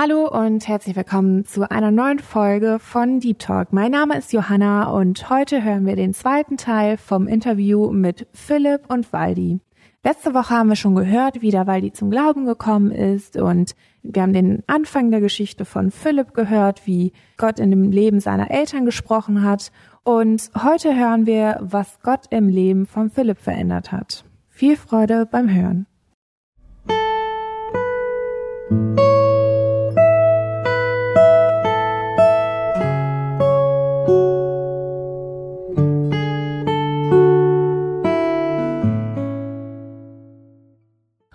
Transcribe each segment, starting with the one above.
Hallo und herzlich willkommen zu einer neuen Folge von Deep Talk. Mein Name ist Johanna und heute hören wir den zweiten Teil vom Interview mit Philipp und Waldi. Letzte Woche haben wir schon gehört, wie der Waldi zum Glauben gekommen ist und wir haben den Anfang der Geschichte von Philipp gehört, wie Gott in dem Leben seiner Eltern gesprochen hat und heute hören wir, was Gott im Leben von Philipp verändert hat. Viel Freude beim Hören.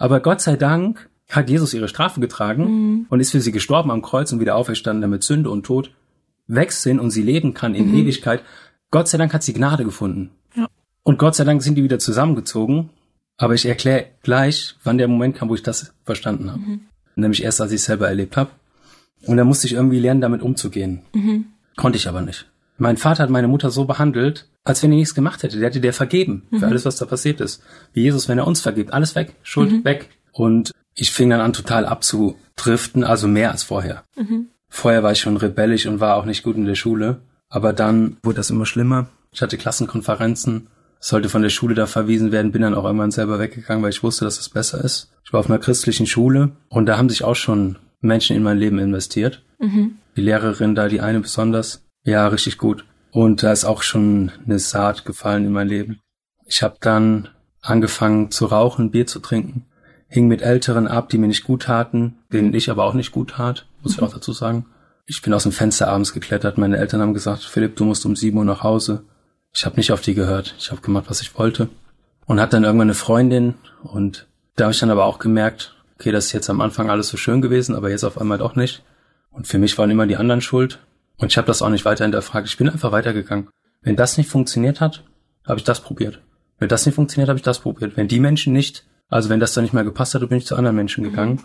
Aber Gott sei Dank hat Jesus ihre Strafe getragen mhm. und ist für sie gestorben am Kreuz und wieder auferstanden, damit Sünde und Tod weg sind und sie leben kann in mhm. Ewigkeit. Gott sei Dank hat sie Gnade gefunden. Ja. Und Gott sei Dank sind die wieder zusammengezogen. Aber ich erkläre gleich, wann der Moment kam, wo ich das verstanden habe. Mhm. Nämlich erst, als ich es selber erlebt habe. Und da musste ich irgendwie lernen, damit umzugehen. Mhm. Konnte ich aber nicht. Mein Vater hat meine Mutter so behandelt, als wenn er nichts gemacht hätte. Der hätte der vergeben mhm. für alles, was da passiert ist. Wie Jesus, wenn er uns vergibt. Alles weg, Schuld mhm. weg. Und ich fing dann an, total abzudriften, also mehr als vorher. Mhm. Vorher war ich schon rebellisch und war auch nicht gut in der Schule. Aber dann wurde das immer schlimmer. Ich hatte Klassenkonferenzen, sollte von der Schule da verwiesen werden, bin dann auch irgendwann selber weggegangen, weil ich wusste, dass es das besser ist. Ich war auf einer christlichen Schule und da haben sich auch schon Menschen in mein Leben investiert. Mhm. Die Lehrerin da, die eine besonders, ja, richtig gut. Und da ist auch schon eine Saat gefallen in mein Leben. Ich habe dann angefangen zu rauchen, Bier zu trinken, hing mit Älteren ab, die mir nicht gut taten, denen ich aber auch nicht gut tat, muss ich auch dazu sagen. Ich bin aus dem Fenster abends geklettert. Meine Eltern haben gesagt, Philipp, du musst um sieben Uhr nach Hause. Ich habe nicht auf die gehört. Ich habe gemacht, was ich wollte. Und hatte dann irgendwann eine Freundin. Und da habe ich dann aber auch gemerkt, okay, das ist jetzt am Anfang alles so schön gewesen, aber jetzt auf einmal doch nicht. Und für mich waren immer die anderen schuld. Und ich habe das auch nicht weiter hinterfragt. Ich bin einfach weitergegangen. Wenn das nicht funktioniert hat, habe ich das probiert. Wenn das nicht funktioniert, habe ich das probiert. Wenn die Menschen nicht, also wenn das dann nicht mehr gepasst hat, bin ich zu anderen Menschen gegangen.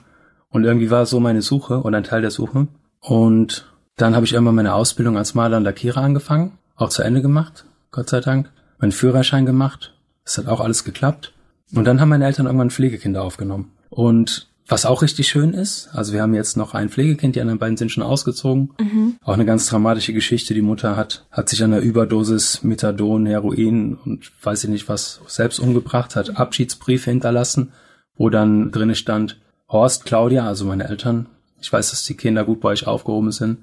Und irgendwie war so meine Suche oder ein Teil der Suche. Und dann habe ich irgendwann meine Ausbildung als Maler und Lackierer angefangen, auch zu Ende gemacht, Gott sei Dank. Meinen Führerschein gemacht. Das hat auch alles geklappt. Und dann haben meine Eltern irgendwann Pflegekinder aufgenommen. Und was auch richtig schön ist, also wir haben jetzt noch ein Pflegekind, die anderen beiden sind schon ausgezogen. Mhm. Auch eine ganz dramatische Geschichte. Die Mutter hat, hat sich an der Überdosis Methadon, Heroin und weiß ich nicht was selbst umgebracht, hat Abschiedsbriefe hinterlassen, wo dann drinne stand, Horst, Claudia, also meine Eltern, ich weiß, dass die Kinder gut bei euch aufgehoben sind,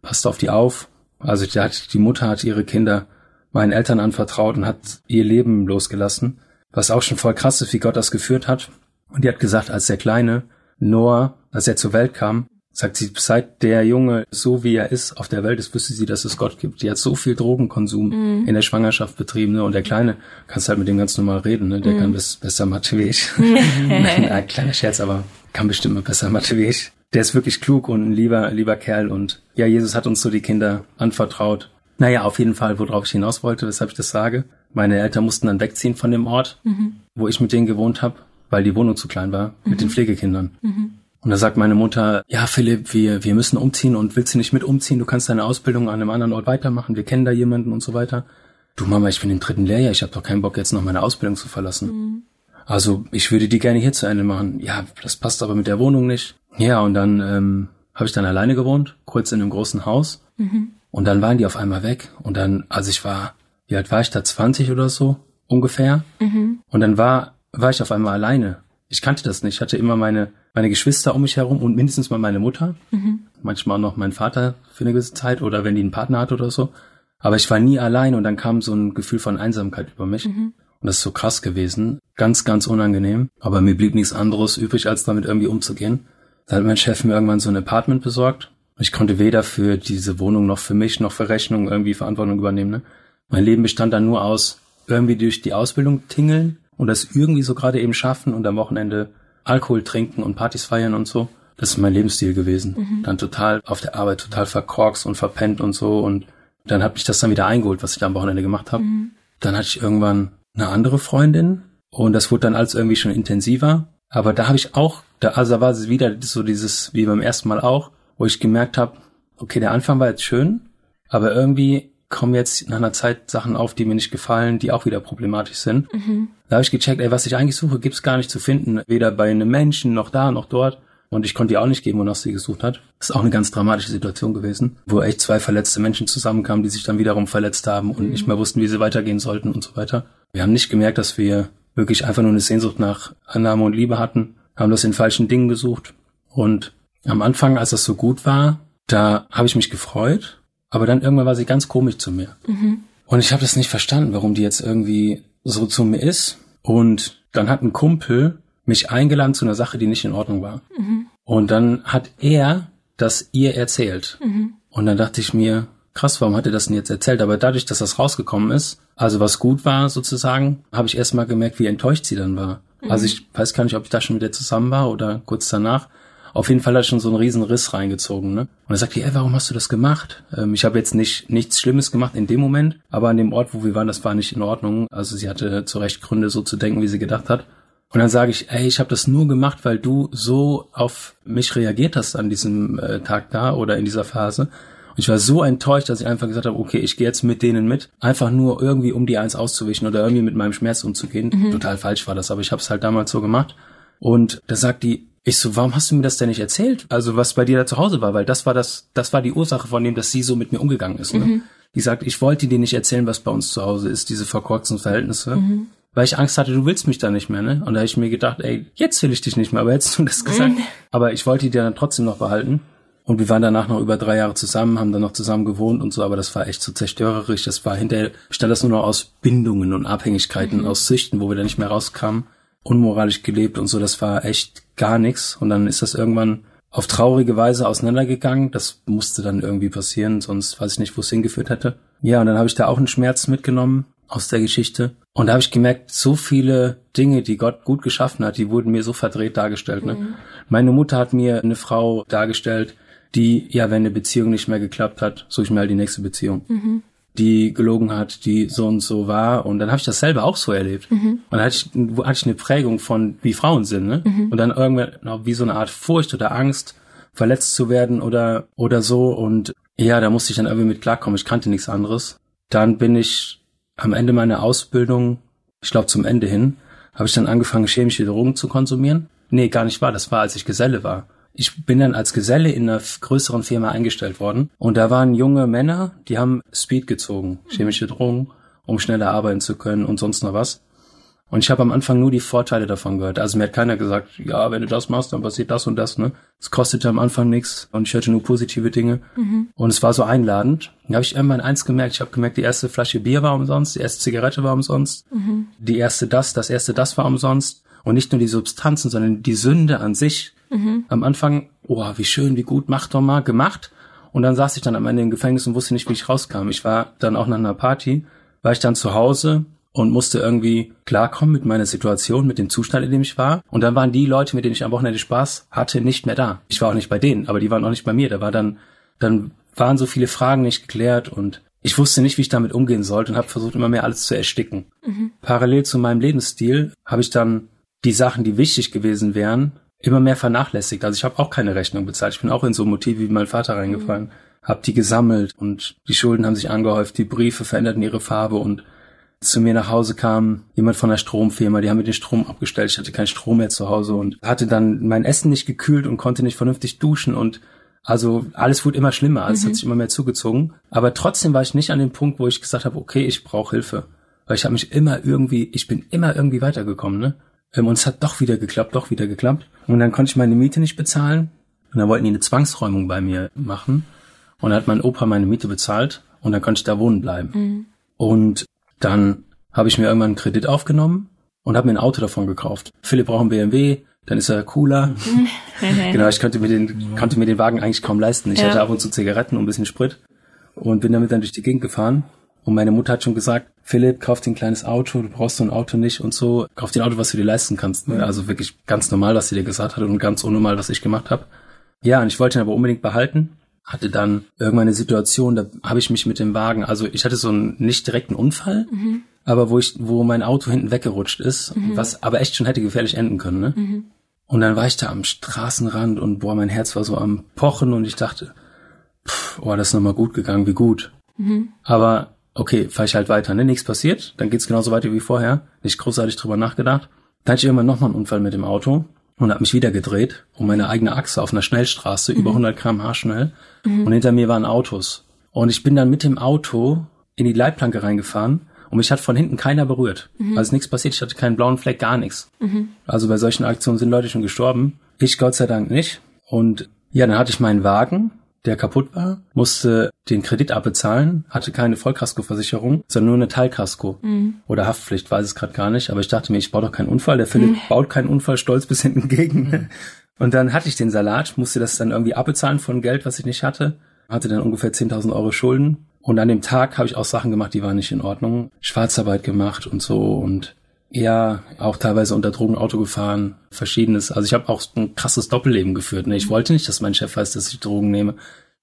passt auf die auf. Also die, hat, die Mutter hat ihre Kinder meinen Eltern anvertraut und hat ihr Leben losgelassen, was auch schon voll krass ist, wie Gott das geführt hat. Und die hat gesagt, als der Kleine Noah, als er zur Welt kam, sagt sie, seit der Junge so wie er ist auf der Welt ist, wüsste sie, dass es Gott gibt. Die hat so viel Drogenkonsum mm. in der Schwangerschaft betrieben, ne? Und der Kleine, kannst halt mit dem ganz normal reden, ne? Der mm. kann bis, besser ich. Ein kleiner Scherz, aber kann bestimmt mal besser ich. Der ist wirklich klug und ein lieber, lieber Kerl und ja, Jesus hat uns so die Kinder anvertraut. Naja, auf jeden Fall, worauf ich hinaus wollte, weshalb ich das sage. Meine Eltern mussten dann wegziehen von dem Ort, mhm. wo ich mit denen gewohnt habe weil die Wohnung zu klein war, mhm. mit den mhm. Pflegekindern. Mhm. Und da sagt meine Mutter, ja Philipp, wir, wir müssen umziehen und willst du nicht mit umziehen? Du kannst deine Ausbildung an einem anderen Ort weitermachen, wir kennen da jemanden und so weiter. Du Mama, ich bin im dritten Lehrjahr, ich habe doch keinen Bock jetzt noch meine Ausbildung zu verlassen. Mhm. Also ich würde die gerne hier zu Ende machen. Ja, das passt aber mit der Wohnung nicht. Ja, und dann ähm, habe ich dann alleine gewohnt, kurz in einem großen Haus. Mhm. Und dann waren die auf einmal weg. Und dann, also ich war, wie alt war ich da, 20 oder so ungefähr. Mhm. Und dann war war ich auf einmal alleine. Ich kannte das nicht. Ich hatte immer meine, meine Geschwister um mich herum und mindestens mal meine Mutter. Mhm. Manchmal auch noch mein Vater für eine gewisse Zeit oder wenn die einen Partner hat oder so. Aber ich war nie allein und dann kam so ein Gefühl von Einsamkeit über mich. Mhm. Und das ist so krass gewesen. Ganz, ganz unangenehm. Aber mir blieb nichts anderes übrig, als damit irgendwie umzugehen. Da hat mein Chef mir irgendwann so ein Apartment besorgt. Ich konnte weder für diese Wohnung noch für mich noch für Rechnung irgendwie Verantwortung übernehmen. Ne? Mein Leben bestand dann nur aus irgendwie durch die Ausbildung tingeln und das irgendwie so gerade eben schaffen und am Wochenende Alkohol trinken und Partys feiern und so. Das ist mein Lebensstil gewesen. Mhm. Dann total auf der Arbeit total verkorkst und verpennt und so und Dann hat mich das dann wieder eingeholt, was ich da am Wochenende gemacht habe. Dann hatte ich irgendwann eine andere Freundin und das wurde dann alles irgendwie schon intensiver. Aber da habe ich auch, da, also da war es wieder so dieses, wie beim ersten Mal auch, wo ich gemerkt habe, okay, der Anfang war jetzt schön, aber irgendwie kommen jetzt nach einer Zeit Sachen auf, die mir nicht gefallen, die auch wieder problematisch sind. Da habe ich gecheckt, ey, was ich eigentlich suche, gibt's gar nicht zu finden. Weder bei einem Menschen, noch da, noch dort. Und ich konnte die auch nicht geben, wonach sie gesucht hat. Das ist auch eine ganz dramatische Situation gewesen, wo echt zwei verletzte Menschen zusammenkamen, die sich dann wiederum verletzt haben und nicht mehr wussten, wie sie weitergehen sollten und so weiter. Wir haben nicht gemerkt, dass wir wirklich einfach nur eine Sehnsucht nach Annahme und Liebe hatten, haben das in falschen Dingen gesucht. Und am Anfang, als das so gut war, da habe ich mich gefreut, aber dann irgendwann war sie ganz komisch zu mir. Und ich habe das nicht verstanden, warum die jetzt irgendwie so zu mir ist. Und dann hat ein Kumpel mich eingeladen zu einer Sache, die nicht in Ordnung war. Und dann hat er das ihr erzählt. Und dann dachte ich mir, krass, warum hat er das denn jetzt erzählt? Aber dadurch, dass das rausgekommen ist, also was gut war sozusagen, habe ich erst mal gemerkt, wie enttäuscht sie dann war. Also ich weiß gar nicht, ob ich da schon mit ihr zusammen war oder kurz danach. Auf jeden Fall hat er schon so einen riesen Riss reingezogen, ne? Und er sagt, ey, warum hast du das gemacht? Ähm, ich habe jetzt nicht nichts Schlimmes gemacht in dem Moment, aber an dem Ort, wo wir waren, das war nicht in Ordnung. Also sie hatte zu Recht Gründe, so zu denken, wie sie gedacht hat. Und dann sage ich, ey, ich habe das nur gemacht, weil du so auf mich reagiert hast an diesem äh, Tag da oder in dieser Phase. Und ich war so enttäuscht, dass ich einfach gesagt habe, okay, ich gehe jetzt mit denen mit, einfach nur irgendwie um die eins auszuwischen oder irgendwie mit meinem Schmerz umzugehen. Total falsch war das, aber ich habe es halt damals so gemacht. Und da sagt die, ich so, warum hast du mir das denn nicht erzählt? Also was bei dir da zu Hause war, weil das war das, das war die Ursache von dem, dass sie so mit mir umgegangen ist. Ne? Die sagt, ich wollte dir nicht erzählen, was bei uns zu Hause ist, diese verkorksten Verhältnisse. Weil ich Angst hatte, du willst mich da nicht mehr, ne? Und da habe ich mir gedacht, ey, jetzt will ich dich nicht mehr, aber hättest du das gesagt. Aber ich wollte die dann trotzdem noch behalten. Und wir waren danach noch über drei Jahre zusammen, haben dann noch zusammen gewohnt und so, aber das war echt so zerstörerisch. Das war hinterher, bestand das nur noch aus Bindungen und Abhängigkeiten, aus Süchten, wo wir da nicht mehr rauskamen, unmoralisch gelebt und so, das war echt gar nichts. Und dann ist das irgendwann auf traurige Weise auseinandergegangen. Das musste dann irgendwie passieren, sonst weiß ich nicht, wo es hingeführt hätte. Ja, und dann habe ich da auch einen Schmerz mitgenommen aus der Geschichte. Und da habe ich gemerkt, so viele Dinge, die Gott gut geschaffen hat, die wurden mir so verdreht dargestellt. Ne? Meine Mutter hat mir eine Frau dargestellt, die, ja, wenn eine Beziehung nicht mehr geklappt hat, suche ich mir halt die nächste Beziehung. Die gelogen hat, die so und so war. Und dann habe ich das selber auch so erlebt. Und dann hatte ich, hatte ich eine Prägung von, wie Frauen sind. Ne? Und dann irgendwann noch wie so eine Art Furcht oder Angst, verletzt zu werden oder, oder so. Und ja, da musste ich dann irgendwie mit klarkommen. Ich kannte nichts anderes. Dann bin ich am Ende meiner Ausbildung, ich glaube zum Ende hin, habe ich dann angefangen, chemische Drogen zu konsumieren. Nee, gar nicht wahr. Das war, als ich Geselle war. Ich bin dann als Geselle in einer größeren Firma eingestellt worden. Und da waren junge Männer, die haben Speed gezogen, chemische Drogen, um schneller arbeiten zu können und sonst noch was. Und ich habe am Anfang nur die Vorteile davon gehört. Also mir hat keiner gesagt, ja, wenn du das machst, dann passiert das und das, ne? Es kostete am Anfang nichts und ich hörte nur positive Dinge. Und es war so einladend. Dann habe ich irgendwann eins gemerkt. Ich habe gemerkt, die erste Flasche Bier war umsonst, die erste Zigarette war umsonst, die erste das, das erste das war umsonst. Und nicht nur die Substanzen, sondern die Sünde an sich. Am Anfang, oh, wie schön, wie gut, mach doch mal, gemacht. Und dann saß ich dann am Ende im Gefängnis und wusste nicht, wie ich rauskam. Ich war dann auch nach einer Party, war ich dann zu Hause und musste irgendwie klarkommen mit meiner Situation, mit dem Zustand, in dem ich war. Und dann waren die Leute, mit denen ich am Wochenende Spaß hatte, nicht mehr da. Ich war auch nicht bei denen, aber die waren auch nicht bei mir. Da war dann, dann waren so viele Fragen nicht geklärt und ich wusste nicht, wie ich damit umgehen sollte und habe versucht, immer mehr alles zu ersticken. Parallel zu meinem Lebensstil habe ich dann die Sachen, die wichtig gewesen wären, immer mehr vernachlässigt. Also ich habe auch keine Rechnung bezahlt. Ich bin auch in so Motive wie mein Vater reingefallen, habe die gesammelt und die Schulden haben sich angehäuft, die Briefe veränderten ihre Farbe und zu mir nach Hause kam jemand von der Stromfirma, die haben mir den Strom abgestellt, ich hatte keinen Strom mehr zu Hause und hatte dann mein Essen nicht gekühlt und konnte nicht vernünftig duschen und also alles wurde immer schlimmer, alles hat sich immer mehr zugezogen. Aber trotzdem war ich nicht an dem Punkt, wo ich gesagt habe, okay, ich brauche Hilfe. Weil ich habe mich immer irgendwie, ich bin immer irgendwie weitergekommen, ne? Ähm, Und es hat doch wieder geklappt, doch wieder geklappt. Und dann konnte ich meine Miete nicht bezahlen. Und dann wollten die eine Zwangsräumung bei mir machen. Und dann hat mein Opa meine Miete bezahlt und dann konnte ich da wohnen bleiben. Und dann habe ich mir irgendwann einen Kredit aufgenommen und habe mir ein Auto davon gekauft. Philipp braucht einen BMW, dann ist er cooler. genau, ich konnte mir den, konnte mir den Wagen eigentlich kaum leisten. Ich Ja. hatte ab und zu Zigaretten und ein bisschen Sprit und bin damit dann durch die Gegend gefahren. Und meine Mutter hat schon gesagt, Philipp, kauf dir ein kleines Auto, du brauchst so ein Auto nicht und so. Kauf dir ein Auto, was du dir leisten kannst. Ne? Also wirklich ganz normal, was sie dir gesagt hat und ganz unnormal, was ich gemacht habe. Ja, und ich wollte ihn aber unbedingt behalten. hatte dann irgendwann eine Situation, da habe ich mich mit dem Wagen, also ich hatte so einen nicht direkten Unfall, mhm. aber wo ich, wo mein Auto hinten weggerutscht ist, mhm. was aber echt schon hätte gefährlich enden können. Ne? Mhm. Und dann war ich da am Straßenrand und boah, mein Herz war so am Pochen und ich dachte, pff, oh, das ist nochmal gut gegangen, wie gut. Mhm. Aber okay, fahr ich halt weiter, ne? Nichts passiert, dann geht's genauso weiter wie vorher. Nicht großartig drüber nachgedacht. Dann hatte ich irgendwann nochmal einen Unfall mit dem Auto und habe mich wieder gedreht um meine eigene Achse auf einer Schnellstraße, mhm. über 100 km/h schnell. Mhm. Und hinter mir waren Autos. Und ich bin dann mit dem Auto in die Leitplanke reingefahren und mich hat von hinten keiner berührt. Mhm. Also nichts passiert, ich hatte keinen blauen Fleck, gar nichts. Mhm. Also bei solchen Aktionen sind Leute schon gestorben. Ich Gott sei Dank nicht. Und ja, dann hatte ich meinen Wagen der kaputt war, musste den Kredit abbezahlen, hatte keine Vollkaskoversicherung, sondern nur eine Teilkasko mhm. oder Haftpflicht, weiß es gerade gar nicht. Aber ich dachte mir, ich baue doch keinen Unfall. Der Philipp mhm. baut keinen Unfall, stolz bis hinten gegen. Mhm. Und dann hatte ich den Salat, musste das dann irgendwie abbezahlen von Geld, was ich nicht hatte, hatte dann ungefähr 10.000 Euro Schulden. Und an dem Tag habe ich auch Sachen gemacht, die waren nicht in Ordnung. Schwarzarbeit gemacht und so und ja, auch teilweise unter Drogen Auto gefahren, verschiedenes. Also ich habe auch ein krasses Doppelleben geführt. Ne? Ich wollte nicht, dass mein Chef weiß, dass ich Drogen nehme.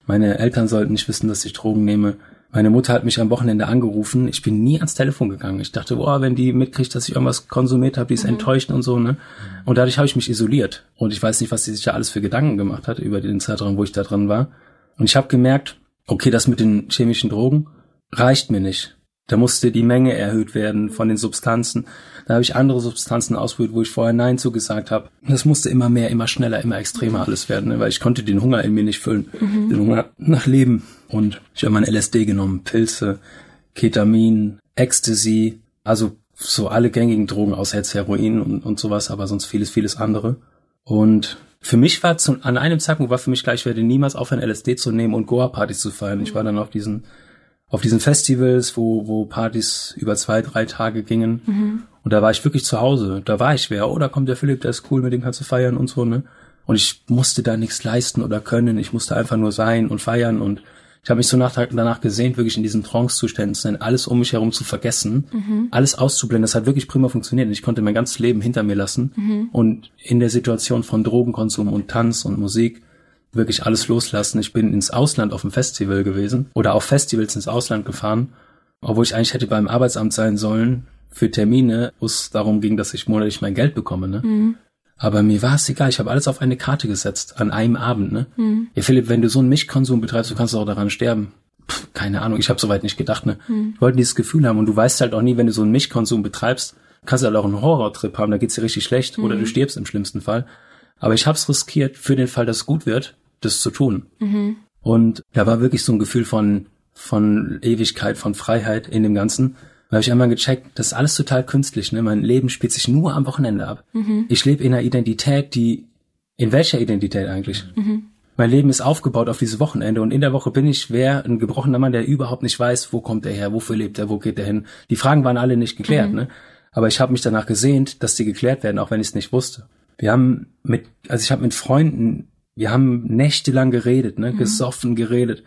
Meine Eltern sollten nicht wissen, dass ich Drogen nehme. Meine Mutter hat mich am Wochenende angerufen. Ich bin nie ans Telefon gegangen. Ich dachte, boah, wenn die mitkriegt, dass ich irgendwas konsumiert habe, die ist mhm. enttäuscht und so, ne? Und dadurch habe ich mich isoliert. Und ich weiß nicht, was sie sich da alles für Gedanken gemacht hat über den Zeitraum, wo ich da drin war. Und ich habe gemerkt, okay, das mit den chemischen Drogen reicht mir nicht. Da musste die Menge erhöht werden von den Substanzen. Da habe ich andere Substanzen ausprobiert, wo ich vorher Nein zugesagt habe. Das musste immer mehr, immer schneller, immer extremer alles werden, ne? weil ich konnte den Hunger in mir nicht füllen. Mhm. Den Hunger nach Leben. Und ich habe mein LSD genommen, Pilze, Ketamin, Ecstasy, also so alle gängigen Drogen außer jetzt Heroin und, und sowas, aber sonst vieles, vieles andere. Und für mich war zu, an einem Zeitpunkt war für mich gleich, ich werde niemals aufhören, LSD zu nehmen und Goa-Partys zu feiern. Ich war dann auf diesen auf diesen Festivals, wo, wo Partys über zwei, drei Tage gingen. Mhm. Und da war ich wirklich zu Hause. Da war ich wer. Oh, da kommt der Philipp, der ist cool, mit dem kannst du feiern und so, ne? Und ich musste da nichts leisten oder können. Ich musste einfach nur sein und feiern. Und ich habe mich so nach, danach gesehnt, wirklich in diesen Trance-Zuständen alles um mich herum zu vergessen, mhm. alles auszublenden. Das hat wirklich prima funktioniert. Ich konnte mein ganzes Leben hinter mir lassen. Mhm. Und in der Situation von Drogenkonsum und Tanz und Musik wirklich alles loslassen. Ich bin ins Ausland auf dem Festival gewesen oder auf Festivals ins Ausland gefahren, obwohl ich eigentlich hätte beim Arbeitsamt sein sollen für Termine, wo es darum ging, dass ich monatlich mein Geld bekomme. Ne? Mhm. Aber mir war es egal, ich habe alles auf eine Karte gesetzt, an einem Abend. Ne? Mhm. Ja, Philipp, wenn du so einen Milchkonsum betreibst, du kannst auch daran sterben. Pff, keine Ahnung, ich habe soweit nicht gedacht. Ne? Mhm. Ich wollte dieses Gefühl haben und du weißt halt auch nie, wenn du so einen Milchkonsum betreibst, kannst du halt auch einen Horrortrip haben, da geht's dir richtig schlecht oder du mhm. stirbst im schlimmsten Fall. Aber ich habe es riskiert für den Fall, dass es gut wird das zu tun. Mhm. Und da war wirklich so ein Gefühl von, von Ewigkeit, von Freiheit in dem Ganzen. Da habe ich einmal gecheckt, das ist alles total künstlich. Ne? Mein Leben spielt sich nur am Wochenende ab. Mhm. Ich lebe in einer Identität, die, in welcher Identität eigentlich? Mhm. Mein Leben ist aufgebaut auf dieses Wochenende und in der Woche bin ich wer ein gebrochener Mann, der überhaupt nicht weiß, wo kommt er her, wofür lebt er, wo geht er hin. Die Fragen waren alle nicht geklärt, mhm. ne? Aber ich habe mich danach gesehnt, dass die geklärt werden, auch wenn ich es nicht wusste. Wir haben mit, also ich habe mit Freunden wir haben nächtelang geredet, ne, mhm. gesoffen geredet.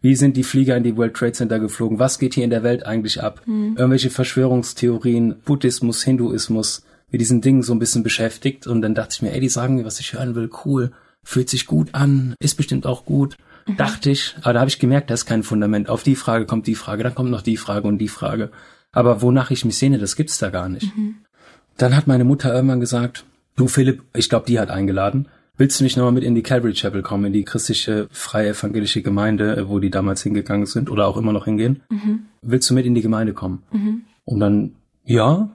Wie sind die Flieger in die World Trade Center geflogen? Was geht hier in der Welt eigentlich ab? Mhm. Irgendwelche Verschwörungstheorien, Buddhismus, Hinduismus, mit diesen Dingen so ein bisschen beschäftigt. Und dann dachte ich mir, ey, die sagen mir, was ich hören will, cool, fühlt sich gut an, ist bestimmt auch gut. Mhm. Dachte ich, aber da habe ich gemerkt, da ist kein Fundament. Auf die Frage kommt die Frage, dann kommt noch die Frage und die Frage. Aber wonach ich mich sehne, das gibt's da gar nicht. Mhm. Dann hat meine Mutter irgendwann gesagt, du Philipp, ich glaube, die hat eingeladen, Willst du nicht nochmal mit in die Calvary Chapel kommen, in die christliche freie evangelische Gemeinde, äh, wo die damals hingegangen sind oder auch immer noch hingehen? Mhm. Willst du mit in die Gemeinde kommen? Mhm. Und dann, ja,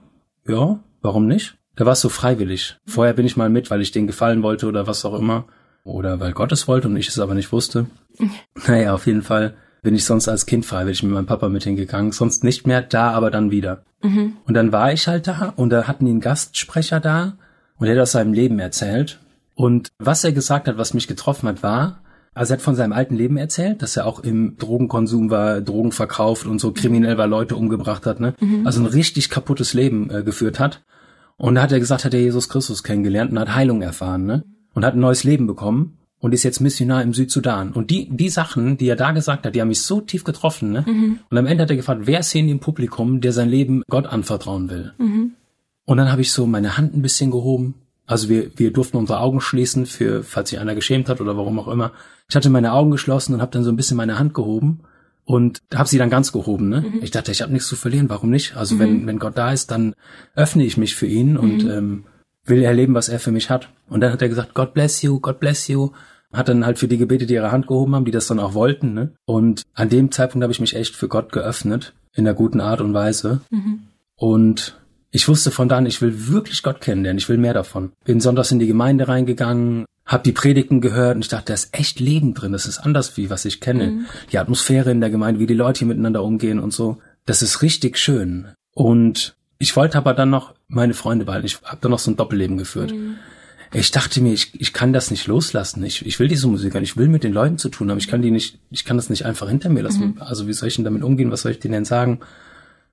ja, warum nicht? Da war es so freiwillig. Vorher bin ich mal mit, weil ich denen gefallen wollte oder was auch immer. Oder weil Gott es wollte und ich es aber nicht wusste. naja, auf jeden Fall bin ich sonst als Kind freiwillig mit meinem Papa mit hingegangen. Sonst nicht mehr da, aber dann wieder. Mhm. Und dann war ich halt da und da hatten die einen Gastsprecher da und der hat aus seinem Leben erzählt. Und was er gesagt hat, was mich getroffen hat, war, also er hat von seinem alten Leben erzählt, dass er auch im Drogenkonsum war, Drogen verkauft und so kriminell war, Leute umgebracht hat, ne? Mhm. Also ein richtig kaputtes Leben äh, geführt hat. Und da hat er gesagt, hat er Jesus Christus kennengelernt und hat Heilung erfahren, ne? Und hat ein neues Leben bekommen und ist jetzt Missionar im Südsudan. Und die, die Sachen, die er da gesagt hat, die haben mich so tief getroffen, ne? Mhm. Und am Ende hat er gefragt, wer ist hier in dem Publikum, der sein Leben Gott anvertrauen will? Mhm. Und dann habe ich so meine Hand ein bisschen gehoben Also wir, wir durften unsere Augen schließen, für falls sich einer geschämt hat oder warum auch immer. Ich hatte meine Augen geschlossen und habe dann so ein bisschen meine Hand gehoben und habe sie dann ganz gehoben. Ne? Mhm. Ich dachte, ich habe nichts zu verlieren, warum nicht? Also mhm. wenn, wenn Gott da ist, dann öffne ich mich für ihn und mhm. ähm, will erleben, was er für mich hat. Und dann hat er gesagt, God bless you, God bless you. Hat dann halt für die Gebete, die ihre Hand gehoben haben, die das dann auch wollten. Ne? Und an dem Zeitpunkt habe ich mich echt für Gott geöffnet, in einer guten Art und Weise. Mhm. Und ich wusste von da an, ich will wirklich Gott kennenlernen, ich will mehr davon. Bin sonntags in die Gemeinde reingegangen, hab die Predigten gehört und ich dachte, da ist echt Leben drin, das ist anders wie was ich kenne. Mhm. Die Atmosphäre in der Gemeinde, wie die Leute hier miteinander umgehen und so, das ist richtig schön. Und ich wollte aber dann noch meine Freunde behalten, ich habe dann noch so ein Doppelleben geführt. Mhm. Ich dachte mir, ich, ich kann das nicht loslassen. Ich, ich will diese Musik ich will mit den Leuten zu tun haben. Ich kann die nicht, ich kann das nicht einfach hinter mir lassen. Mhm. Also wie soll ich denn damit umgehen? Was soll ich denen denn sagen?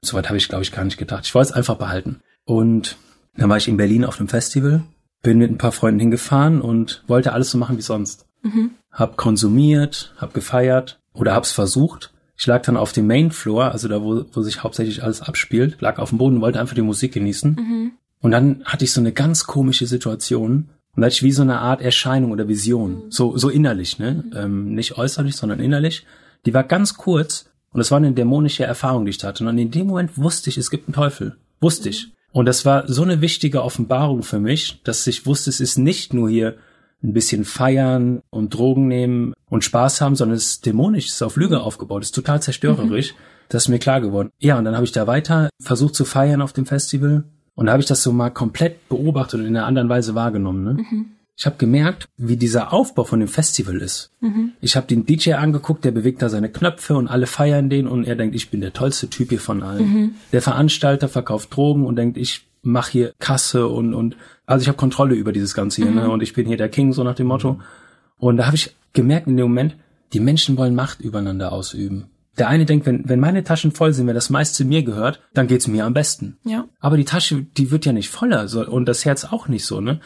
Soweit habe ich, glaube ich, gar nicht gedacht. Ich wollte es einfach behalten. Und dann war ich in Berlin auf einem Festival, bin mit ein paar Freunden hingefahren und wollte alles so machen wie sonst. Mhm. Hab konsumiert, hab gefeiert oder hab's versucht. Ich lag dann auf dem Main Floor, also da, wo, wo sich hauptsächlich alles abspielt, lag auf dem Boden und wollte einfach die Musik genießen. Mhm. Und dann hatte ich so eine ganz komische Situation. Und da hatte ich wie so eine Art Erscheinung oder Vision. Mhm. So, so innerlich, ne? Mhm. Ähm, nicht äußerlich, sondern innerlich. Die war ganz kurz und es war eine dämonische Erfahrung, die ich hatte. Und in dem Moment wusste ich, es gibt einen Teufel. Wusste ich. Und das war so eine wichtige Offenbarung für mich, dass ich wusste, es ist nicht nur hier ein bisschen feiern und Drogen nehmen und Spaß haben, sondern es ist dämonisch, es ist auf Lüge aufgebaut, es ist total zerstörerisch. Mhm. Das ist mir klar geworden. Ja, und dann habe ich da weiter versucht zu feiern auf dem Festival. Und da habe ich das so mal komplett beobachtet und in einer anderen Weise wahrgenommen. Ne? Mhm. Ich habe gemerkt, wie dieser Aufbau von dem Festival ist. Mhm. Ich habe den DJ angeguckt, der bewegt da seine Knöpfe und alle feiern den und er denkt, ich bin der tollste Typ hier von allen. Mhm. Der Veranstalter verkauft Drogen und denkt, ich mache hier Kasse und und also ich habe Kontrolle über dieses ganze hier ne? mhm. ne? und ich bin hier der King so nach dem Motto. Und da habe ich gemerkt in dem Moment, die Menschen wollen Macht übereinander ausüben. Der eine denkt, wenn, wenn meine Taschen voll sind, wenn das meiste mir gehört, dann geht's mir am besten. Ja. Aber die Tasche, die wird ja nicht voller so, und das Herz auch nicht so, ne?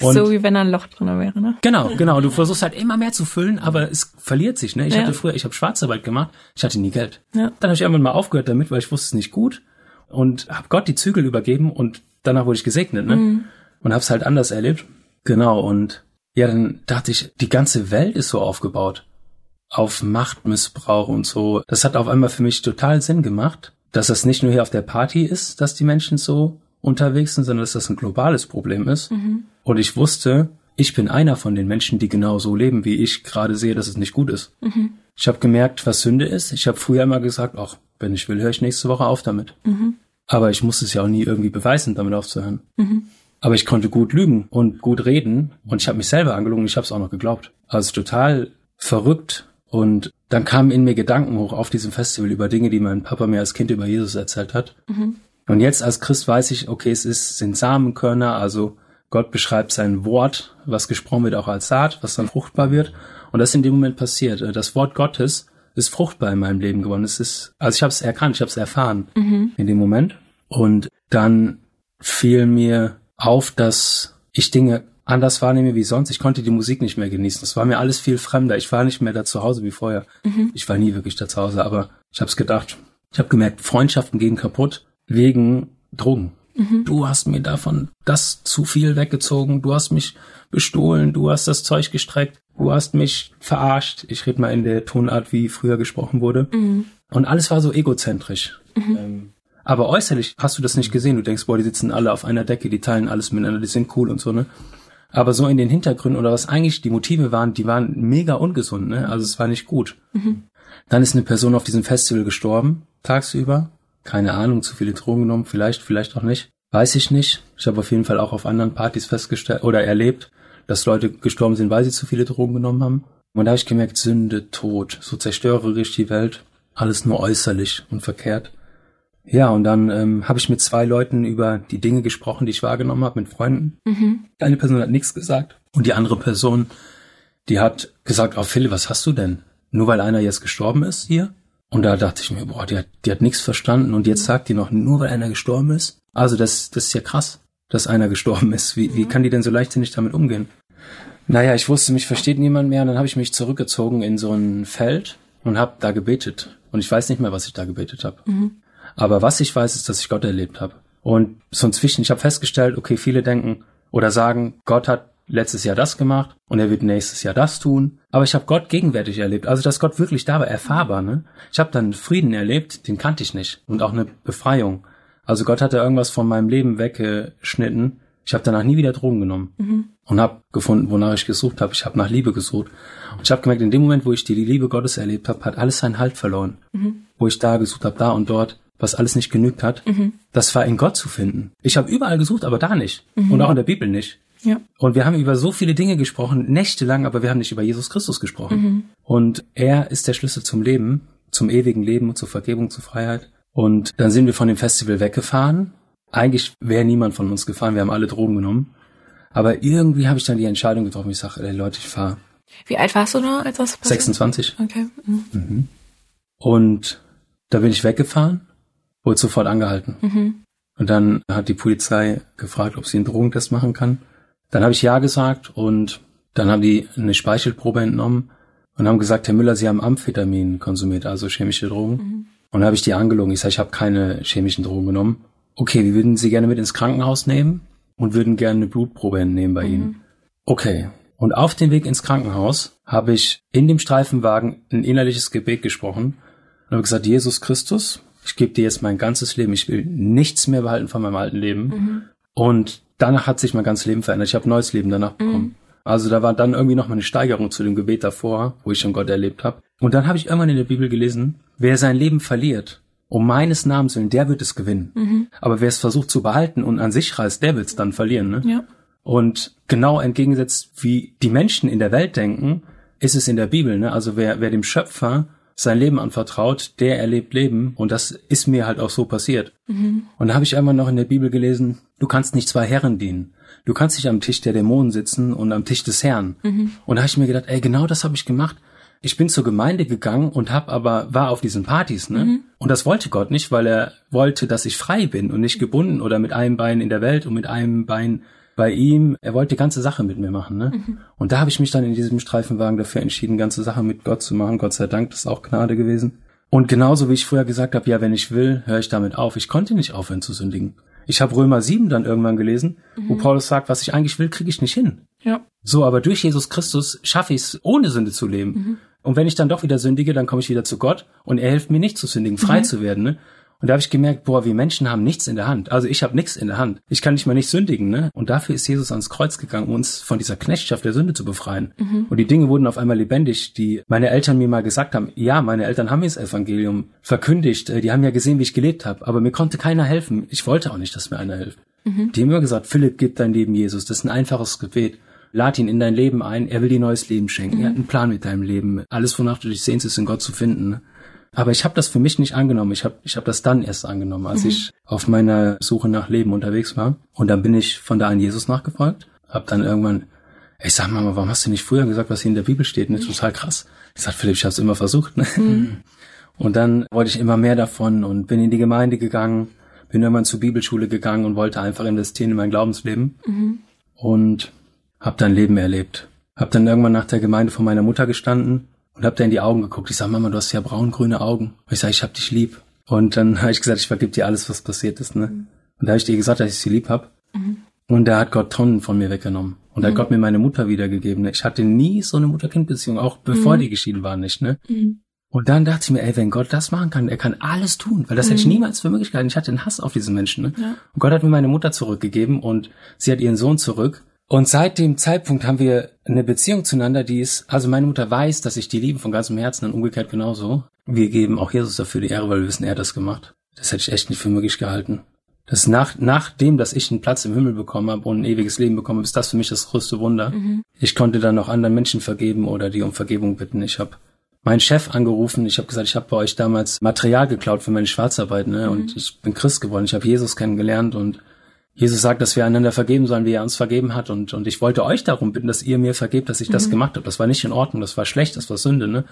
Und so wie wenn da ein Loch drin wäre, ne? Genau, genau. Du versuchst halt immer mehr zu füllen, aber es verliert sich, ne? Ich ja. hatte früher, ich habe Schwarzarbeit gemacht, ich hatte nie Geld. Ja. Dann habe ich irgendwann mal aufgehört damit, weil ich wusste es nicht gut und habe Gott die Zügel übergeben und danach wurde ich gesegnet, ne? Mhm. Und habe es halt anders erlebt. Genau. Und ja, dann dachte ich, die ganze Welt ist so aufgebaut auf Machtmissbrauch und so. Das hat auf einmal für mich total Sinn gemacht, dass das nicht nur hier auf der Party ist, dass die Menschen so unterwegs sind, sondern dass das ein globales Problem ist. Mhm. Und ich wusste, ich bin einer von den Menschen, die genau so leben, wie ich gerade sehe, dass es nicht gut ist. Mhm. Ich habe gemerkt, was Sünde ist. Ich habe früher immer gesagt, ach, wenn ich will, höre ich nächste Woche auf damit. Mhm. Aber ich musste es ja auch nie irgendwie beweisen, damit aufzuhören. Mhm. Aber ich konnte gut lügen und gut reden und ich habe mich selber angelogen. Ich habe es auch noch geglaubt. Also total verrückt. Und dann kamen in mir Gedanken hoch auf diesem Festival über Dinge, die mein Papa mir als Kind über Jesus erzählt hat. Mhm. Und jetzt als Christ weiß ich, okay, es ist, sind Samenkörner, also Gott beschreibt sein Wort, was gesprochen wird, auch als Saat, was dann fruchtbar wird. Und das ist in dem Moment passiert. Das Wort Gottes ist fruchtbar in meinem Leben geworden. Es ist, also ich habe es erkannt, ich habe es erfahren mhm. in dem Moment. Und dann fiel mir auf, dass ich Dinge anders wahrnehme wie sonst. Ich konnte die Musik nicht mehr genießen. Es war mir alles viel fremder. Ich war nicht mehr da zu Hause wie vorher. Mhm. Ich war nie wirklich da zu Hause, aber ich habe es gedacht. Ich habe gemerkt, Freundschaften gehen kaputt wegen Drogen. Mhm. Du hast mir davon das zu viel weggezogen, du hast mich bestohlen, du hast das Zeug gestreckt, du hast mich verarscht. Ich rede mal in der Tonart, wie früher gesprochen wurde. Mhm. Und alles war so egozentrisch. Mhm. Ähm, aber äußerlich hast du das nicht gesehen. Du denkst, boah, die sitzen alle auf einer Decke, die teilen alles miteinander, die sind cool und so, ne? Aber so in den Hintergründen oder was eigentlich die Motive waren, die waren mega ungesund, ne? Also es war nicht gut. Mhm. Dann ist eine Person auf diesem Festival gestorben, tagsüber keine Ahnung, zu viele Drogen genommen, vielleicht, vielleicht auch nicht. Weiß ich nicht. Ich habe auf jeden Fall auch auf anderen Partys festgestellt oder erlebt, dass Leute gestorben sind, weil sie zu viele Drogen genommen haben. Und da habe ich gemerkt, Sünde, Tod, so zerstörerisch die Welt, alles nur äußerlich und verkehrt. Ja, und dann ähm, habe ich mit zwei Leuten über die Dinge gesprochen, die ich wahrgenommen habe, mit Freunden. Mhm. Eine Person hat nichts gesagt und die andere Person, die hat gesagt, oh Philipp, was hast du denn? Nur weil einer jetzt gestorben ist hier? Und da dachte ich mir, boah, die hat, die hat nichts verstanden und jetzt sagt die noch, nur weil einer gestorben ist. Also das, das ist ja krass, dass einer gestorben ist. Wie, wie kann die denn so leichtsinnig damit umgehen? Naja, ich wusste, mich versteht niemand mehr und dann habe ich mich zurückgezogen in so ein Feld und habe da gebetet. Und ich weiß nicht mehr, was ich da gebetet habe. Mhm. Aber was ich weiß, ist, dass ich Gott erlebt habe. Und so inzwischen, ich habe festgestellt, okay, viele denken, Oder sagen, Gott hat letztes Jahr das gemacht und er wird nächstes Jahr das tun. Aber ich habe Gott gegenwärtig erlebt. Also dass Gott wirklich da war, erfahrbar. Ne? Ich habe dann Frieden erlebt, den kannte ich nicht. Und auch eine Befreiung. Also Gott hat da irgendwas von meinem Leben weggeschnitten. Ich habe danach nie wieder Drogen genommen mhm. und habe gefunden, wonach ich gesucht habe. Ich habe nach Liebe gesucht. Und ich habe gemerkt, in dem Moment, wo ich die Liebe Gottes erlebt habe, hat alles seinen Halt verloren. Mhm. Wo ich da gesucht habe, da und dort, was alles nicht genügt hat, mhm. das war in Gott zu finden. Ich habe überall gesucht, aber da nicht. Mhm. Und auch in der Bibel nicht. Ja. Und wir haben über so viele Dinge gesprochen, nächtelang, aber wir haben nicht über Jesus Christus gesprochen. Mhm. Und er ist der Schlüssel zum Leben, zum ewigen Leben und zur Vergebung, zur Freiheit. Und dann sind wir von dem Festival weggefahren. Eigentlich wäre niemand von uns gefahren, wir haben alle Drogen genommen. Aber irgendwie habe ich dann die Entscheidung getroffen, ich sage, ey Leute, ich fahre. Wie alt warst du da, als das passiert? 26. Okay. Mhm. Mhm. Und da bin ich weggefahren, wurde sofort angehalten. Mhm. Und dann hat die Polizei gefragt, ob sie einen Drogentest machen kann. Dann habe ich ja gesagt und dann haben die eine Speichelprobe entnommen und haben gesagt, Herr Müller, Sie haben Amphetamin konsumiert, also chemische Drogen. Mhm. Und dann habe ich die angelogen. Ich sage, ich habe keine chemischen Drogen genommen. Okay, wir würden Sie gerne mit ins Krankenhaus nehmen und würden gerne eine Blutprobe entnehmen bei mhm. Ihnen. Okay. Und auf dem Weg ins Krankenhaus habe ich in dem Streifenwagen ein innerliches Gebet gesprochen und habe gesagt, Jesus Christus, ich gebe dir jetzt mein ganzes Leben. Ich will nichts mehr behalten von meinem alten Leben. Mhm. Und danach hat sich mein ganzes Leben verändert. Ich habe neues Leben danach bekommen. Mhm. Also da war dann irgendwie noch mal eine Steigerung zu dem Gebet davor, wo ich schon Gott erlebt habe. Und dann habe ich irgendwann in der Bibel gelesen, wer sein Leben verliert, um meines Namens willen, der wird es gewinnen. Mhm. Aber wer es versucht zu behalten und an sich reißt, der wird es dann verlieren. Ne? Ja. Und genau entgegengesetzt, wie die Menschen in der Welt denken, ist es in der Bibel. Ne? Also wer, wer dem Schöpfer sein Leben anvertraut, der erlebt Leben. Und das ist mir halt auch so passiert. Mhm. Und da habe ich einmal noch in der Bibel gelesen, du kannst nicht zwei Herren dienen. Du kannst nicht am Tisch der Dämonen sitzen und am Tisch des Herrn. Mhm. Und da habe ich mir gedacht, ey, genau das habe ich gemacht. Ich bin zur Gemeinde gegangen und hab aber war auf diesen Partys, ne? Mhm. Und das wollte Gott nicht, weil er wollte, dass ich frei bin und nicht gebunden oder mit einem Bein in der Welt und mit einem Bein bei ihm, er wollte die ganze Sache mit mir machen. Ne? Mhm. Und da habe ich mich dann in diesem Streifenwagen dafür entschieden, ganze Sache mit Gott zu machen. Gott sei Dank, das ist auch Gnade gewesen. Und genauso wie ich früher gesagt habe, ja, wenn ich will, höre ich damit auf. Ich konnte nicht aufhören zu sündigen. Ich habe Römer 7 dann irgendwann gelesen, mhm. wo Paulus sagt, was ich eigentlich will, kriege ich nicht hin. Ja. So, aber durch Jesus Christus schaffe ich es, ohne Sünde zu leben. Mhm. Und wenn ich dann doch wieder sündige, dann komme ich wieder zu Gott und er hilft mir nicht zu sündigen, frei mhm. zu werden. Ne? Und da habe ich gemerkt, boah, wir Menschen haben nichts in der Hand. Also ich habe nichts in der Hand. Ich kann nicht mal nicht sündigen, ne? Und dafür ist Jesus ans Kreuz gegangen, um uns von dieser Knechtschaft der Sünde zu befreien. Mhm. Und die Dinge wurden auf einmal lebendig, die meine Eltern mir mal gesagt haben. Ja, meine Eltern haben mir das Evangelium verkündigt. Äh, die haben ja gesehen, wie ich gelebt habe. Aber mir konnte keiner helfen. Ich wollte auch nicht, dass mir einer hilft. Mhm. Die haben immer gesagt, Philipp, gib dein Leben Jesus. Das ist ein einfaches Gebet. Lad ihn in dein Leben ein. Er will dir neues Leben schenken. Mhm. Er hat einen Plan mit deinem Leben. Alles, wonach du dich sehnst, ist in Gott zu finden. Aber ich habe das für mich nicht angenommen. Ich habe ich hab das dann erst angenommen, als mhm. ich auf meiner Suche nach Leben unterwegs war. Und dann bin ich von da an Jesus nachgefolgt. Hab dann irgendwann, ich sag mal, warum hast du nicht früher gesagt, was hier in der Bibel steht? Ne? Total krass. Ich sag, Philipp, ich habe immer versucht. Ne? Mhm. Und dann wollte ich immer mehr davon und bin in die Gemeinde gegangen, bin irgendwann zur Bibelschule gegangen und wollte einfach investieren in mein Glaubensleben. Mhm. Und habe dann Leben erlebt. Hab dann irgendwann nach der Gemeinde vor meiner Mutter gestanden und hab da in die Augen geguckt. Ich sag, Mama, du hast ja braun-grüne Augen. Und ich sag, ich hab dich lieb. Und dann habe ich gesagt, ich vergib dir alles, was passiert ist. Ne? Mhm. Und da habe ich dir gesagt, dass ich sie lieb hab. Mhm. Und da hat Gott Tonnen von mir weggenommen. Und da hat mhm. Gott mir meine Mutter wiedergegeben. Ne? Ich hatte nie so eine Mutter-Kind-Beziehung, auch bevor mhm. die geschieden waren nicht. Ne? Mhm. Und dann dachte ich mir, ey, wenn Gott das machen kann, er kann alles tun, weil das hätte ich niemals für möglich gehalten. Ich hatte einen Hass auf diesen Menschen. Ne? Ja. Und Gott hat mir meine Mutter zurückgegeben und sie hat ihren Sohn zurück. Und seit dem Zeitpunkt haben wir eine Beziehung zueinander, die ist, also meine Mutter weiß, dass ich die liebe von ganzem Herzen und umgekehrt genauso. Wir geben auch Jesus dafür die Ehre, weil wir wissen, er hat das gemacht. Das hätte ich echt nicht für möglich gehalten. Das nach, nachdem, dass ich einen Platz im Himmel bekommen habe und ein ewiges Leben bekommen habe, ist das für mich das größte Wunder. Mhm. Ich konnte dann auch anderen Menschen vergeben oder die um Vergebung bitten. Ich habe meinen Chef angerufen. Ich habe gesagt, ich habe bei euch damals Material geklaut für meine Schwarzarbeit, ne? Mhm. Und ich bin Christ geworden. Ich habe Jesus kennengelernt und Jesus sagt, dass wir einander vergeben sollen, wie er uns vergeben hat. Und, und ich wollte euch darum bitten, dass ihr mir vergebt, dass ich das mhm. gemacht habe. Das war nicht in Ordnung, das war schlecht, das war Sünde. Ne?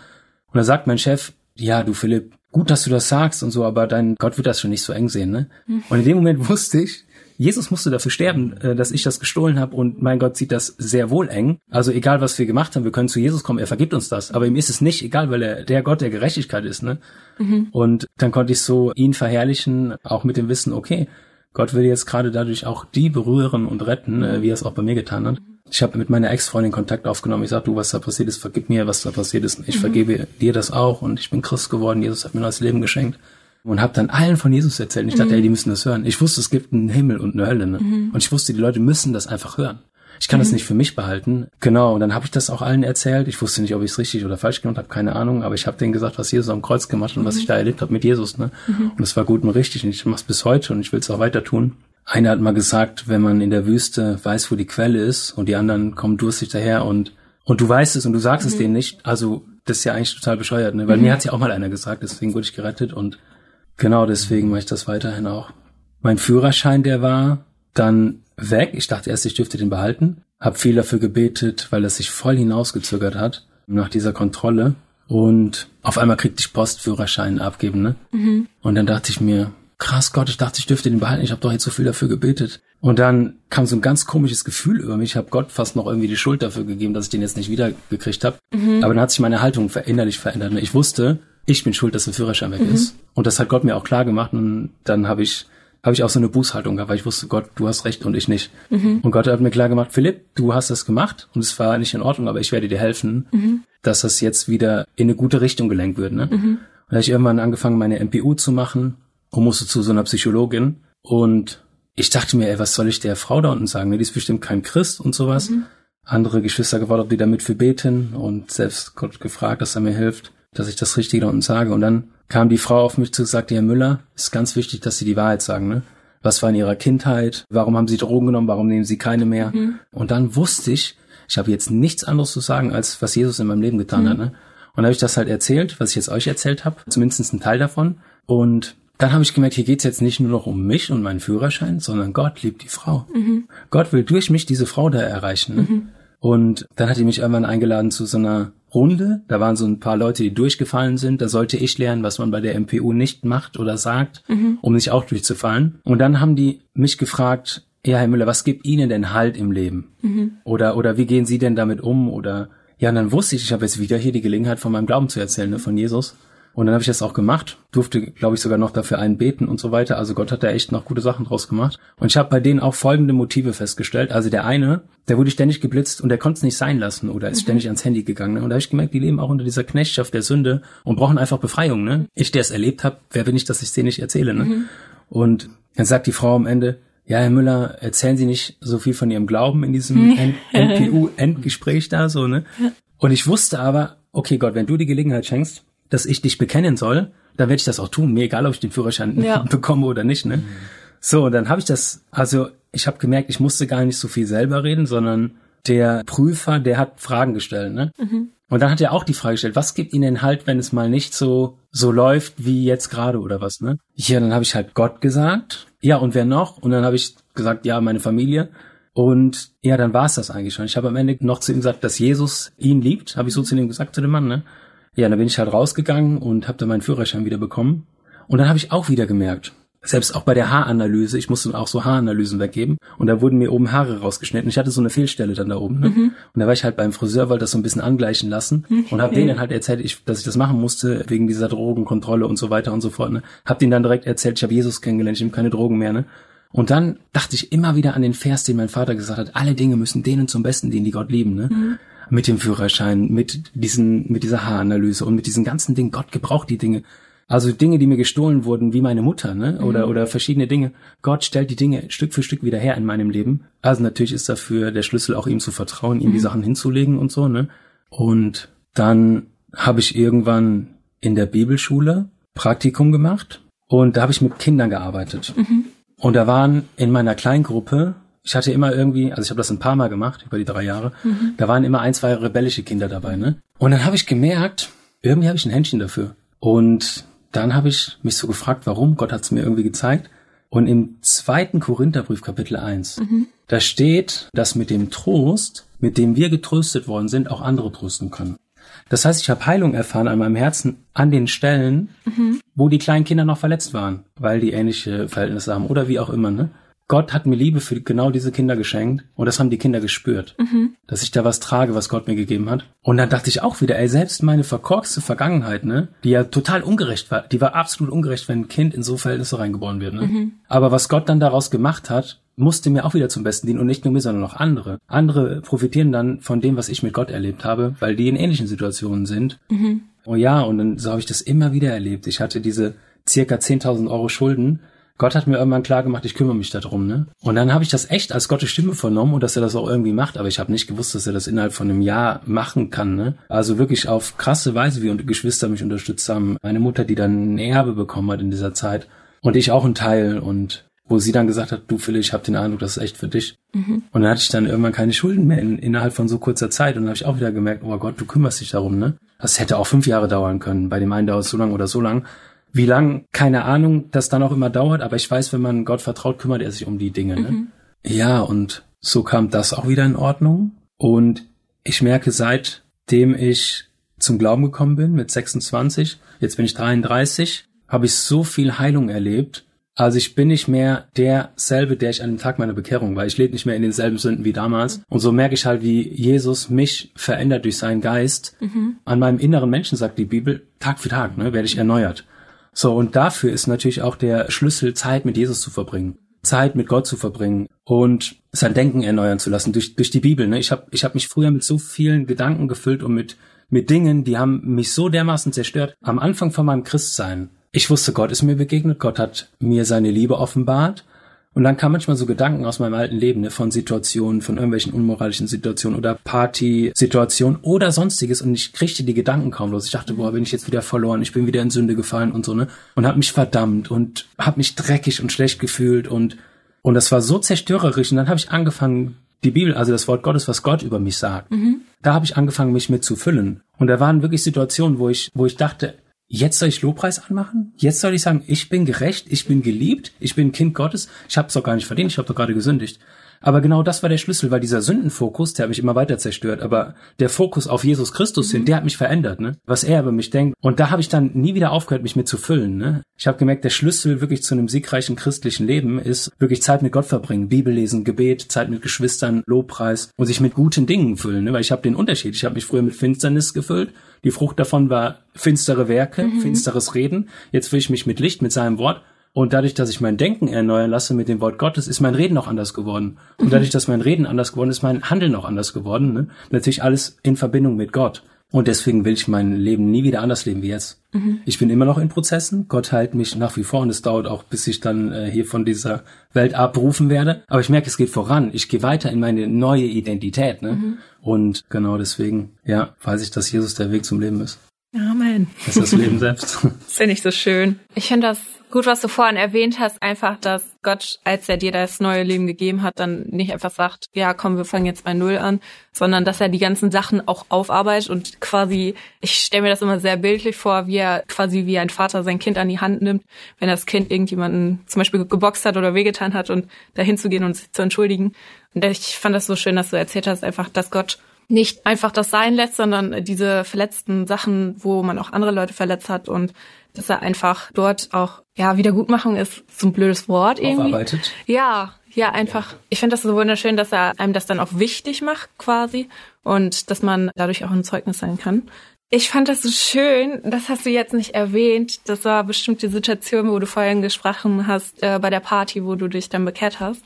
Und da sagt mein Chef, ja, du Philipp, gut, dass du das sagst und so, aber dein Gott wird das schon nicht so eng sehen. Ne? Mhm. Und in dem Moment wusste ich, Jesus musste dafür sterben, äh, dass ich das gestohlen habe und mein Gott sieht das sehr wohl eng. Also egal, was wir gemacht haben, wir können zu Jesus kommen, er vergibt uns das. Aber ihm ist es nicht egal, weil er der Gott der Gerechtigkeit ist. Ne? Mhm. Und dann konnte ich so ihn verherrlichen, auch mit dem Wissen, okay, Gott will jetzt gerade dadurch auch die berühren und retten, äh, wie er es auch bei mir getan hat. Ich habe mit meiner Ex-Freundin Kontakt aufgenommen. Ich sag, du, was da passiert ist, vergib mir, was da passiert ist. Ich mhm. vergebe dir das auch und ich bin Christ geworden. Jesus hat mir neues Leben geschenkt. Und habe dann allen von Jesus erzählt. Und ich dachte, mhm. ey, die müssen das hören. Ich wusste, es gibt einen Himmel und eine Hölle. Ne? Mhm. Und ich wusste, die Leute müssen das einfach hören. Ich kann mhm. das nicht für mich behalten. Genau, und dann habe ich das auch allen erzählt. Ich wusste nicht, ob ich es richtig oder falsch gemacht habe, keine Ahnung, aber ich habe denen gesagt, was Jesus am Kreuz gemacht und mhm. was ich da erlebt habe mit Jesus. Ne? Mhm. Und es war gut und richtig und ich mache es bis heute und ich will es auch weiter tun. Einer hat mal gesagt, wenn man in der Wüste weiß, wo die Quelle ist und die anderen kommen durstig daher und und du weißt es und du sagst es mhm. denen nicht, also das ist ja eigentlich total bescheuert, ne? Weil mhm. mir hat's ja auch mal einer gesagt, deswegen wurde ich gerettet und genau deswegen mache ich das weiterhin auch. Mein Führerschein, der war dann weg. Ich dachte erst, ich dürfte den behalten. Hab viel dafür gebetet, weil es sich voll hinausgezögert hat nach dieser Kontrolle. Und auf einmal kriegte ich Postführerschein abgeben, ne? Mhm. Und dann dachte ich mir, krass Gott, ich dachte, ich dürfte den behalten. Ich habe doch jetzt so viel dafür gebetet. Und dann kam so ein ganz komisches Gefühl über mich. Ich habe Gott fast noch irgendwie die Schuld dafür gegeben, dass ich den jetzt nicht wiedergekriegt habe. Mhm. Aber dann hat sich meine Haltung innerlich verändert. Ne? Ich wusste, ich bin schuld, dass der Führerschein weg mhm. ist. Und das hat Gott mir auch klar gemacht. Und dann habe ich habe ich auch so eine Bußhaltung gehabt, weil ich wusste, Gott, du hast recht und ich nicht. Mhm. Und Gott hat mir klar gemacht, Philipp, du hast das gemacht und es war nicht in Ordnung, aber ich werde dir helfen, mhm. dass das jetzt wieder in eine gute Richtung gelenkt wird. Ne? Mhm. Und da habe ich irgendwann angefangen, meine MPU zu machen und musste zu so einer Psychologin. Und ich dachte mir, ey, was soll ich der Frau da unten sagen? Ne? Die ist bestimmt kein Christ und sowas. Mhm. Andere Geschwister gefragt, ob die damit für beten und selbst Gott gefragt, dass er mir hilft, dass ich das Richtige da unten sage. Und dann kam die Frau auf mich zu und sagte, Herr Müller, ist ganz wichtig, dass Sie die Wahrheit sagen, ne? Was war in Ihrer Kindheit? Warum haben Sie Drogen genommen? Warum nehmen Sie keine mehr? Mhm. Und dann wusste ich, ich habe jetzt nichts anderes zu sagen, als was Jesus in meinem Leben getan mhm. hat, ne? Und dann habe ich das halt erzählt, was ich jetzt euch erzählt habe, zumindest ein Teil davon. Und dann habe ich gemerkt, hier geht's jetzt nicht nur noch um mich und meinen Führerschein, sondern Gott liebt die Frau. Mhm. Gott will durch mich diese Frau da erreichen. Ne? Und dann hat er mich irgendwann eingeladen zu so einer Runde. Da waren so ein paar Leute, die durchgefallen sind. Da sollte ich lernen, was man bei der MPU nicht macht oder sagt, mhm. um nicht auch durchzufallen. Und dann haben die mich gefragt, ja, Herr Müller, was gibt Ihnen denn Halt im Leben? Mhm. Oder, oder wie gehen Sie denn damit um? Oder, ja, und dann wusste ich, ich habe jetzt wieder hier die Gelegenheit, von meinem Glauben zu erzählen, ne, von Jesus. Und dann habe ich das auch gemacht, durfte, glaube ich, sogar noch dafür einen beten und so weiter. Also Gott hat da echt noch gute Sachen draus gemacht. Und ich habe bei denen auch folgende Motive festgestellt. Also der eine, der wurde ständig geblitzt und der konnte es nicht sein lassen oder ist mhm. ständig ans Handy gegangen. Ne? Und da habe ich gemerkt, die leben auch unter dieser Knechtschaft der Sünde und brauchen einfach Befreiung. Ne? Ich, der es erlebt habe, wer bin ich, dass ich es denen nicht erzähle? Ne? Mhm. Und dann sagt die Frau am Ende, ja, Herr Müller, erzählen Sie nicht so viel von Ihrem Glauben in diesem NPU-Endgespräch da, so, ne? Und ich wusste aber, okay, Gott, wenn du die Gelegenheit schenkst, dass ich dich bekennen soll, dann werde ich das auch tun. Mir egal, ob ich den Führerschein ja. bekomme oder nicht. Ne? Mhm. So, und dann habe ich das, also ich habe gemerkt, ich musste gar nicht so viel selber reden, sondern der Prüfer, der hat Fragen gestellt. Ne? Mhm. Und dann hat er auch die Frage gestellt, was gibt Ihnen halt, wenn es mal nicht so so läuft wie jetzt gerade oder was, ne? Ja, dann habe ich halt Gott gesagt. Ja, und wer noch? Und dann habe ich gesagt, ja, meine Familie. Und ja, dann war es das eigentlich schon. Ich habe am Ende noch zu ihm gesagt, dass Jesus ihn liebt, habe ich so zu ihm gesagt, zu dem Mann, ne? Ja, dann bin ich halt rausgegangen und habe dann meinen Führerschein wieder bekommen. Und dann habe ich auch wieder gemerkt, selbst auch bei der Haaranalyse, ich musste auch so Haaranalysen weggeben und da wurden mir oben Haare rausgeschnitten. Ich hatte so eine Fehlstelle dann da oben. Ne? Mhm. Und da war ich halt beim Friseur, wollte das so ein bisschen angleichen lassen mhm. und habe denen halt erzählt, ich, dass ich das machen musste wegen dieser Drogenkontrolle und so weiter und so fort. Ne? Hab denen dann direkt erzählt, ich habe Jesus kennengelernt, ich nehme keine Drogen mehr. Ne? Und dann dachte ich immer wieder an den Vers, den mein Vater gesagt hat, alle Dinge müssen denen zum Besten dienen, die Gott lieben. Ne? Mhm mit dem Führerschein, mit diesen, mit dieser Haaranalyse und mit diesen ganzen Dingen. Gott gebraucht die Dinge. Also Dinge, die mir gestohlen wurden, wie meine Mutter, ne? Oder, mhm. oder verschiedene Dinge. Gott stellt die Dinge Stück für Stück wieder her in meinem Leben. Also natürlich ist dafür der Schlüssel auch ihm zu vertrauen, ihm mhm. die Sachen hinzulegen und so, ne? Und dann habe ich irgendwann in der Bibelschule Praktikum gemacht und da habe ich mit Kindern gearbeitet. Mhm. Und da waren in meiner Kleingruppe ich hatte immer irgendwie, also ich habe das ein paar Mal gemacht über die drei Jahre, mhm. da waren immer ein, zwei rebellische Kinder dabei, ne? Und dann habe ich gemerkt, irgendwie habe ich ein Händchen dafür. Und dann habe ich mich so gefragt, warum. Gott hat es mir irgendwie gezeigt. Und im zweiten Korintherbrief, Kapitel 1, mhm. da steht, dass mit dem Trost, mit dem wir getröstet worden sind, auch andere trösten können. Das heißt, ich habe Heilung erfahren an meinem Herzen an den Stellen, mhm. wo die kleinen Kinder noch verletzt waren, weil die ähnliche Verhältnisse haben oder wie auch immer. Ne? Gott hat mir Liebe für genau diese Kinder geschenkt und das haben die Kinder gespürt, mhm. dass ich da was trage, was Gott mir gegeben hat. Und dann dachte ich auch wieder, ey, selbst meine verkorkste Vergangenheit, ne, die ja total ungerecht war, die war absolut ungerecht, wenn ein Kind in so Verhältnisse reingeboren wird, ne. Mhm. Aber was Gott dann daraus gemacht hat, musste mir auch wieder zum Besten dienen und nicht nur mir, sondern auch andere. Andere profitieren dann von dem, was ich mit Gott erlebt habe, weil die in ähnlichen Situationen sind. Mhm. Oh ja, und dann so habe ich das immer wieder erlebt. Ich hatte diese circa 10.000 Euro Schulden Gott hat mir irgendwann klar gemacht, ich kümmere mich darum, ne? Und dann habe ich das echt als Gottes Stimme vernommen und dass er das auch irgendwie macht, aber ich habe nicht gewusst, dass er das innerhalb von einem Jahr machen kann, ne? Also wirklich auf krasse Weise, wie Geschwister mich unterstützt haben. Meine Mutter, die dann ein Erbe bekommen hat in dieser Zeit und ich auch ein Teil und wo sie dann gesagt hat, du Philipp, ich habe den Eindruck, das ist echt für dich. Mhm. Und dann hatte ich dann irgendwann keine Schulden mehr in, innerhalb von so kurzer Zeit und dann habe ich auch wieder gemerkt, oh Gott, du kümmerst dich darum, ne? Das hätte auch fünf Jahre dauern können. Bei dem einen dauert es so lang oder so lang. Wie lang, keine Ahnung, das dann auch immer dauert, aber ich weiß, wenn man Gott vertraut, kümmert er sich um die Dinge. Ne? Mhm. Ja, und so kam das auch wieder in Ordnung. Und ich merke, seitdem ich zum Glauben gekommen bin, mit 26, jetzt bin ich 33, habe ich so viel Heilung erlebt. Also ich bin nicht mehr derselbe, der ich an dem Tag meiner Bekehrung war. Ich lebe nicht mehr in denselben Sünden wie damals. Und so merke ich halt, wie Jesus mich verändert durch seinen Geist. Mhm. An meinem inneren Menschen, sagt die Bibel, Tag für Tag ne, werde ich erneuert. So, und dafür ist natürlich auch der Schlüssel, Zeit mit Jesus zu verbringen. Zeit mit Gott zu verbringen und sein Denken erneuern zu lassen durch, durch die Bibel. Ne? Ich habe ich hab mich früher mit so vielen Gedanken gefüllt und mit, mit Dingen, die haben mich so dermaßen zerstört. Am Anfang von meinem Christsein. Ich wusste, Gott ist mir begegnet, Gott hat mir seine Liebe offenbart und dann kam manchmal so Gedanken aus meinem alten Leben, ne, von Situationen, von irgendwelchen unmoralischen Situationen oder Party-Situationen oder sonstiges und ich kriegte die Gedanken kaum los. Ich dachte, boah, bin ich jetzt wieder verloren, ich bin wieder in Sünde gefallen und so, ne? Und hab mich verdammt und hab mich dreckig und schlecht gefühlt und und das war so zerstörerisch und dann habe ich angefangen, die Bibel, also das Wort Gottes, was Gott über mich sagt, mhm. da habe ich angefangen, mich mit zu füllen. Und da waren wirklich Situationen, wo ich, wo ich dachte, Jetzt soll ich Lobpreis anmachen? Jetzt soll ich sagen, ich bin gerecht, ich bin geliebt, ich bin Kind Gottes. Ich habe es doch gar nicht verdient, ich habe doch gerade gesündigt. Aber genau das war der Schlüssel, weil dieser Sündenfokus, der hat mich immer weiter zerstört. Aber der Fokus auf Jesus Christus hin, der hat mich verändert, ne? Was er über mich denkt. Und da habe ich dann nie wieder aufgehört, mich mit zu füllen, ne? Ich habe gemerkt, der Schlüssel wirklich zu einem siegreichen christlichen Leben ist wirklich Zeit mit Gott verbringen, Bibel lesen, Gebet, Zeit mit Geschwistern, Lobpreis und sich mit guten Dingen füllen, ne? Weil ich habe den Unterschied. Ich habe mich früher mit Finsternis gefüllt. Die Frucht davon war finstere Werke, mhm. finsteres Reden. Jetzt will ich mich mit Licht, mit seinem Wort und dadurch, dass ich mein Denken erneuern lasse mit dem Wort Gottes, ist mein Reden auch anders geworden. Und dadurch, dass mein Reden anders geworden ist, mein Handeln auch anders geworden. Ne? Natürlich alles in Verbindung mit Gott. Und deswegen will ich mein Leben nie wieder anders leben wie jetzt. Mhm. Ich bin immer noch in Prozessen. Gott heilt mich nach wie vor und es dauert auch, bis ich dann äh, hier von dieser Welt abberufen werde. Aber ich merke, es geht voran. Ich gehe weiter in meine neue Identität. Ne? Mhm. Und genau deswegen, ja, weiß ich, dass Jesus der Weg zum Leben ist. Amen. Das ist das Leben selbst. Das finde ich so schön. Ich finde das gut, was du vorhin erwähnt hast, einfach, dass Gott, als er dir das neue Leben gegeben hat, dann nicht einfach sagt, ja, komm, wir fangen jetzt bei Null an, sondern dass er die ganzen Sachen auch aufarbeitet und quasi, ich stelle mir das immer sehr bildlich vor, wie er quasi wie ein Vater sein Kind an die Hand nimmt, wenn das Kind irgendjemanden zum Beispiel geboxt hat oder wehgetan hat und dahin zu gehen und sich zu entschuldigen. Und ich fand das so schön, dass du erzählt hast, einfach, dass Gott nicht einfach das sein lässt, sondern diese verletzten Sachen, wo man auch andere Leute verletzt hat und dass er einfach dort auch, ja, Wiedergutmachung ist so ein blödes Wort irgendwie. Aufarbeitet. Ja, ja, einfach. Ich finde das so wunderschön, dass er einem das dann auch wichtig macht quasi und dass man dadurch auch ein Zeugnis sein kann. Ich fand das so schön, das hast du jetzt nicht erwähnt. Das war bestimmt die Situation, wo du vorhin gesprochen hast, äh, bei der Party, wo du dich dann bekehrt hast.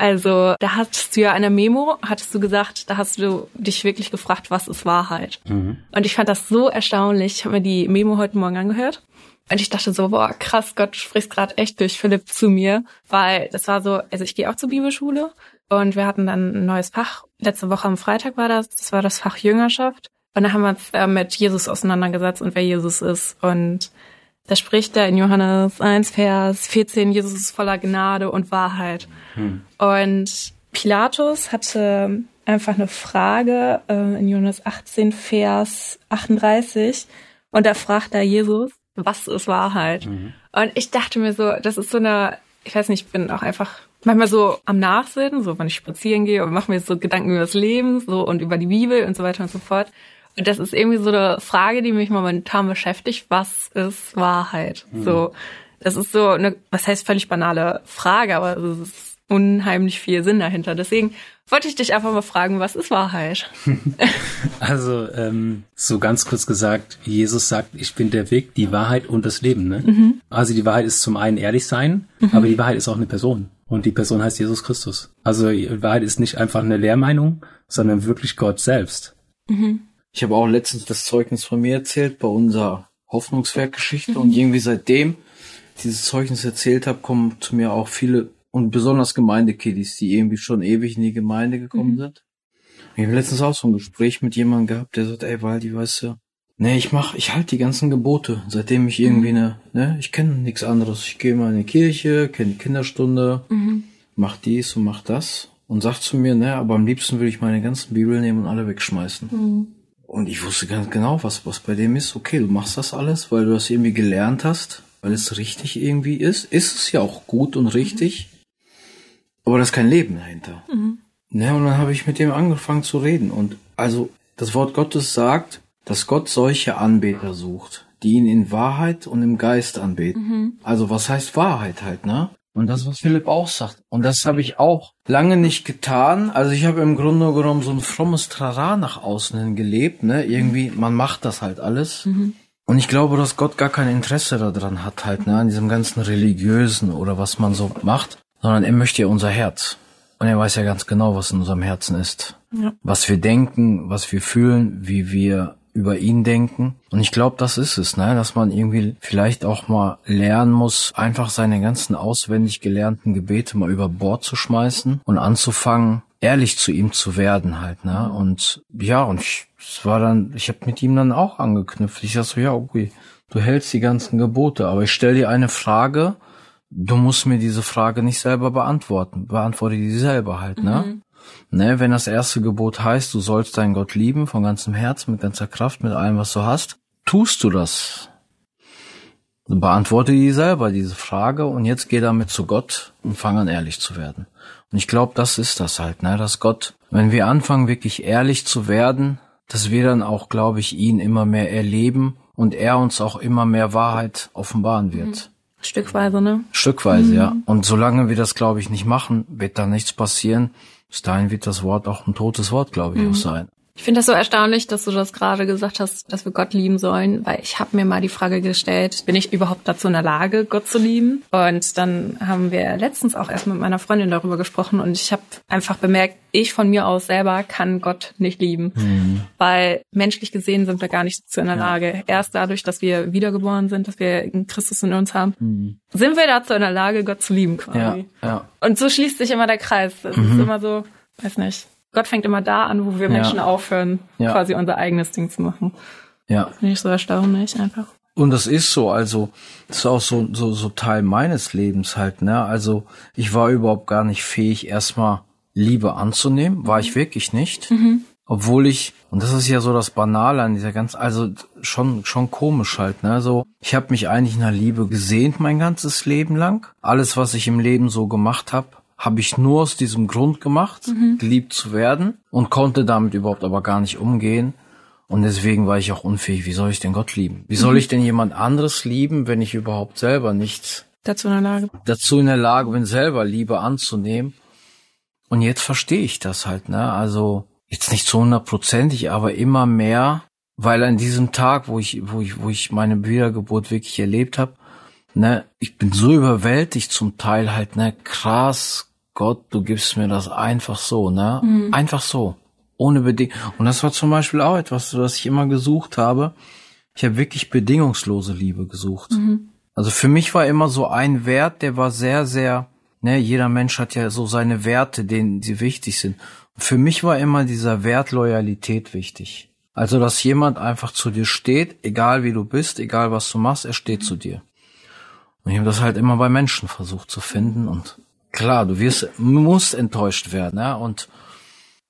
Also da hattest du ja eine Memo, hattest du gesagt, da hast du dich wirklich gefragt, was ist Wahrheit? Mhm. Und ich fand das so erstaunlich. Ich habe mir die Memo heute Morgen angehört. Und ich dachte so, boah, krass, Gott spricht gerade echt durch Philipp zu mir. Weil das war so, also ich gehe auch zur Bibelschule und wir hatten dann ein neues Fach. Letzte Woche am Freitag war das, das war das Fach Jüngerschaft. Und da haben wir uns äh, mit Jesus auseinandergesetzt und wer Jesus ist. Und da spricht er in Johannes 1, Vers 14, Jesus ist voller Gnade und Wahrheit. Hm. Und Pilatus hatte einfach eine Frage äh, in Johannes 18, Vers 38. Und da fragt er Jesus, was ist Wahrheit? Mhm. Und ich dachte mir so, das ist so eine, ich weiß nicht, ich bin auch einfach manchmal so am Nachsinnen, so wenn ich spazieren gehe und mache mir so Gedanken über das Leben so und über die Bibel und so weiter und so fort. Das ist irgendwie so eine Frage, die mich momentan beschäftigt. Was ist Wahrheit? Mhm. So, das ist so eine, was heißt völlig banale Frage, aber es ist unheimlich viel Sinn dahinter. Deswegen wollte ich dich einfach mal fragen, was ist Wahrheit? also ähm, so ganz kurz gesagt, Jesus sagt, ich bin der Weg, die Wahrheit und das Leben. Ne? Mhm. Also die Wahrheit ist zum einen ehrlich sein, mhm. aber die Wahrheit ist auch eine Person. Und die Person heißt Jesus Christus. Also die Wahrheit ist nicht einfach eine Lehrmeinung, sondern wirklich Gott selbst. Mhm. Ich habe auch letztens das Zeugnis von mir erzählt bei unserer Hoffnungswerkgeschichte und irgendwie seitdem dieses Zeugnis erzählt habe, kommen zu mir auch viele und besonders Gemeindekiddies, die irgendwie schon ewig in die Gemeinde gekommen mhm. sind. Ich habe letztens auch so ein Gespräch mit jemandem gehabt, der sagt, ey, Waldi, weißt du, nee, ich mach, ich halte die ganzen Gebote, seitdem ich irgendwie mhm. ne, ne, ich kenne nichts anderes. Ich gehe mal in die Kirche, kenne die Kinderstunde, mhm. mach dies und mach das und sagt zu mir, ne, aber am liebsten will ich meine ganzen Bibel nehmen und alle wegschmeißen. Mhm. Und ich wusste ganz genau, was, was bei dem ist. Okay, du machst das alles, weil du das irgendwie gelernt hast, weil es richtig irgendwie ist. Ist es ja auch gut und richtig. Aber da ist kein Leben dahinter. Mhm. Ne, und dann habe ich mit dem angefangen zu reden. Und also das Wort Gottes sagt, dass Gott solche Anbeter sucht, die ihn in Wahrheit und im Geist anbeten. Mhm. Also was heißt Wahrheit halt, ne? Und das, was Philipp auch sagt. Und das habe ich auch lange nicht getan. Also ich habe im Grunde genommen so ein frommes Trara nach außen hin gelebt, ne? Irgendwie, man macht das halt alles. Mhm. Und ich glaube, dass Gott gar kein Interesse daran hat, halt, ne, an diesem ganzen religiösen oder was man so macht, sondern er möchte ja unser Herz. Und er weiß ja ganz genau, was in unserem Herzen ist. Ja. Was wir denken, was wir fühlen, wie wir über ihn denken. Und ich glaube, das ist es, ne? dass man irgendwie vielleicht auch mal lernen muss, einfach seine ganzen auswendig gelernten Gebete mal über Bord zu schmeißen und anzufangen, ehrlich zu ihm zu werden halt. Ne? Und ja, und ich, es war dann, ich habe mit ihm dann auch angeknüpft. Ich sag so, ja, okay, du hältst die ganzen Gebote, aber ich stell dir eine Frage, du musst mir diese Frage nicht selber beantworten. Beantworte die selber halt, ne? Mhm. Ne, wenn das erste Gebot heißt, du sollst deinen Gott lieben von ganzem Herzen, mit ganzer Kraft, mit allem, was du hast, tust du das? Beantworte die selber diese Frage und jetzt geh damit zu Gott und fang an ehrlich zu werden. Und ich glaube, das ist das halt, ne, dass Gott, wenn wir anfangen wirklich ehrlich zu werden, dass wir dann auch, glaube ich, ihn immer mehr erleben und er uns auch immer mehr Wahrheit offenbaren wird. Mhm. Stückweise, ne? Stückweise, mhm. ja. Und solange wir das, glaube ich, nicht machen, wird da nichts passieren. Bis dahin wird das Wort auch ein totes Wort, glaube ich, mhm. auch sein. Ich finde das so erstaunlich, dass du das gerade gesagt hast, dass wir Gott lieben sollen, weil ich habe mir mal die Frage gestellt, bin ich überhaupt dazu in der Lage, Gott zu lieben? Und dann haben wir letztens auch erst mit meiner Freundin darüber gesprochen und ich habe einfach bemerkt, ich von mir aus selber kann Gott nicht lieben, mhm. weil menschlich gesehen sind wir gar nicht dazu in der Lage. Ja. Erst dadurch, dass wir wiedergeboren sind, dass wir Christus in uns haben, mhm. sind wir dazu in der Lage, Gott zu lieben quasi. Ja. Ja. Und so schließt sich immer der Kreis. Es mhm. ist immer so, weiß nicht. Gott fängt immer da an, wo wir ja. Menschen aufhören, ja. quasi unser eigenes Ding zu machen. Ja. Finde ich so erstaunlich einfach. Und das ist so, also das ist auch so, so, so Teil meines Lebens halt, ne? Also ich war überhaupt gar nicht fähig, erstmal Liebe anzunehmen, war ich wirklich nicht. Mhm. Obwohl ich, und das ist ja so das Banale an dieser ganzen, also schon, schon komisch halt, ne? So, ich habe mich eigentlich nach Liebe gesehnt mein ganzes Leben lang. Alles, was ich im Leben so gemacht habe, habe ich nur aus diesem Grund gemacht, mhm. geliebt zu werden und konnte damit überhaupt aber gar nicht umgehen. Und deswegen war ich auch unfähig. Wie soll ich denn Gott lieben? Wie soll mhm. ich denn jemand anderes lieben, wenn ich überhaupt selber nicht dazu in der Lage dazu in der Lage bin, selber Liebe anzunehmen? Und jetzt verstehe ich das halt, ne? Also jetzt nicht so hundertprozentig, aber immer mehr, weil an diesem Tag, wo ich, wo ich, wo ich meine Wiedergeburt wirklich erlebt habe, ne, ich bin so überwältigt zum Teil halt, ne, krass, Gott, du gibst mir das einfach so, ne? Mhm. Einfach so. Ohne Bedingung. Und das war zum Beispiel auch etwas, was ich immer gesucht habe. Ich habe wirklich bedingungslose Liebe gesucht. Mhm. Also für mich war immer so ein Wert, der war sehr, sehr, ne, jeder Mensch hat ja so seine Werte, denen sie wichtig sind. Und für mich war immer dieser Wert Loyalität wichtig. Also, dass jemand einfach zu dir steht, egal wie du bist, egal was du machst, er steht mhm. zu dir. Und ich habe das halt immer bei Menschen versucht zu finden und klar, du wirst, musst enttäuscht werden, ja, und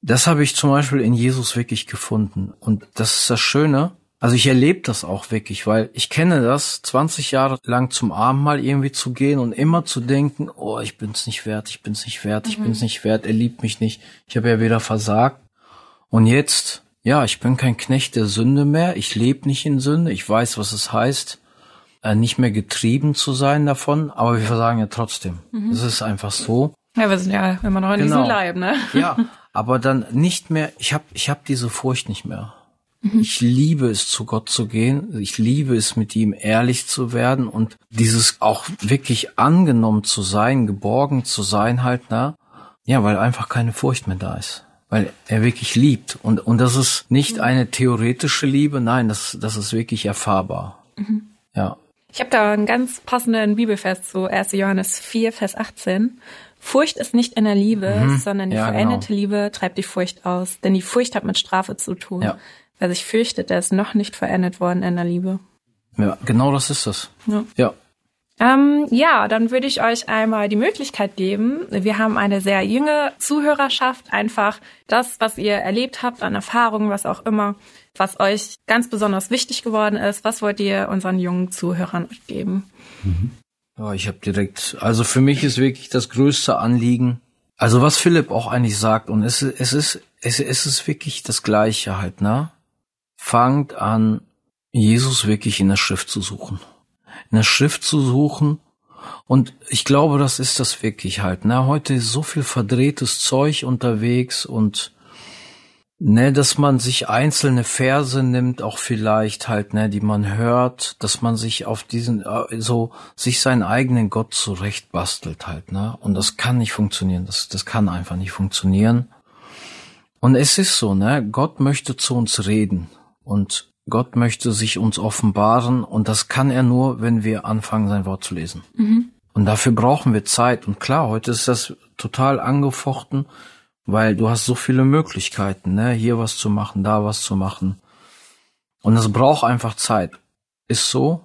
das habe ich zum Beispiel in Jesus wirklich gefunden. Und das ist das Schöne. Also ich erlebe das auch wirklich, weil ich kenne das, 20 Jahre lang zum Abendmahl irgendwie zu gehen und immer zu denken, oh, ich bin's nicht wert, ich bin's nicht wert, mhm. ich bin's nicht wert, er liebt mich nicht, ich habe ja wieder versagt. Und jetzt, ja, ich bin kein Knecht der Sünde mehr, ich lebe nicht in Sünde, ich weiß, was es heißt, nicht mehr getrieben zu sein davon, aber wir versagen ja trotzdem. Mhm. Es ist einfach so. Ja, wir sind ja immer noch in Genau. diesem Leib, ne? Ja, aber dann nicht mehr, ich habe ich hab diese Furcht nicht mehr. Mhm. Ich liebe es, zu Gott zu gehen. Ich liebe es, mit ihm ehrlich zu werden und dieses auch wirklich angenommen zu sein, geborgen zu sein halt, ne? Ja, weil einfach keine Furcht mehr da ist. Weil er wirklich liebt. Und, und das ist nicht Mhm. eine theoretische Liebe, nein, das, das ist wirklich erfahrbar. Mhm. Ja. Ich habe da einen ganz passenden Bibelvers zu 1. Johannes 4, Vers 18. Furcht ist nicht in der Liebe, sondern die Ja, veränderte Liebe treibt die Furcht aus. Denn die Furcht hat mit Strafe zu tun. Ja. Wer sich fürchtet, der ist noch nicht verändert worden in der Liebe. Ja, genau das ist das. Ja. Ja. Ähm, ja, dann würde ich euch einmal die Möglichkeit geben. Wir haben eine sehr junge Zuhörerschaft. Einfach das, was ihr erlebt habt an Erfahrungen, was auch immer, was euch ganz besonders wichtig geworden ist. Was wollt ihr unseren jungen Zuhörern geben? Ja, ich habe direkt, also für mich ist wirklich das größte Anliegen, also was Philipp auch eigentlich sagt, und es, es ist, es, es ist wirklich das Gleiche halt, ne? Fangt an, Jesus wirklich in der Schrift zu suchen. In der Schrift zu suchen. Und ich glaube, das ist das wirklich halt, ne? Heute ist so viel verdrehtes Zeug unterwegs und Ne, dass man sich einzelne Verse nimmt, auch vielleicht halt, ne, die man hört, dass man sich auf diesen, äh, so, sich seinen eigenen Gott zurecht bastelt halt, ne. Und das kann nicht funktionieren. Das, das kann einfach nicht funktionieren. Und es ist so, ne, Gott möchte zu uns reden. Und Gott möchte sich uns offenbaren. Und das kann er nur, wenn wir anfangen, sein Wort zu lesen. Und dafür brauchen wir Zeit. Und klar, heute ist das total angefochten, weil du hast so viele Möglichkeiten, ne? Hier was zu machen, da was zu machen. Und es braucht einfach Zeit. Ist so,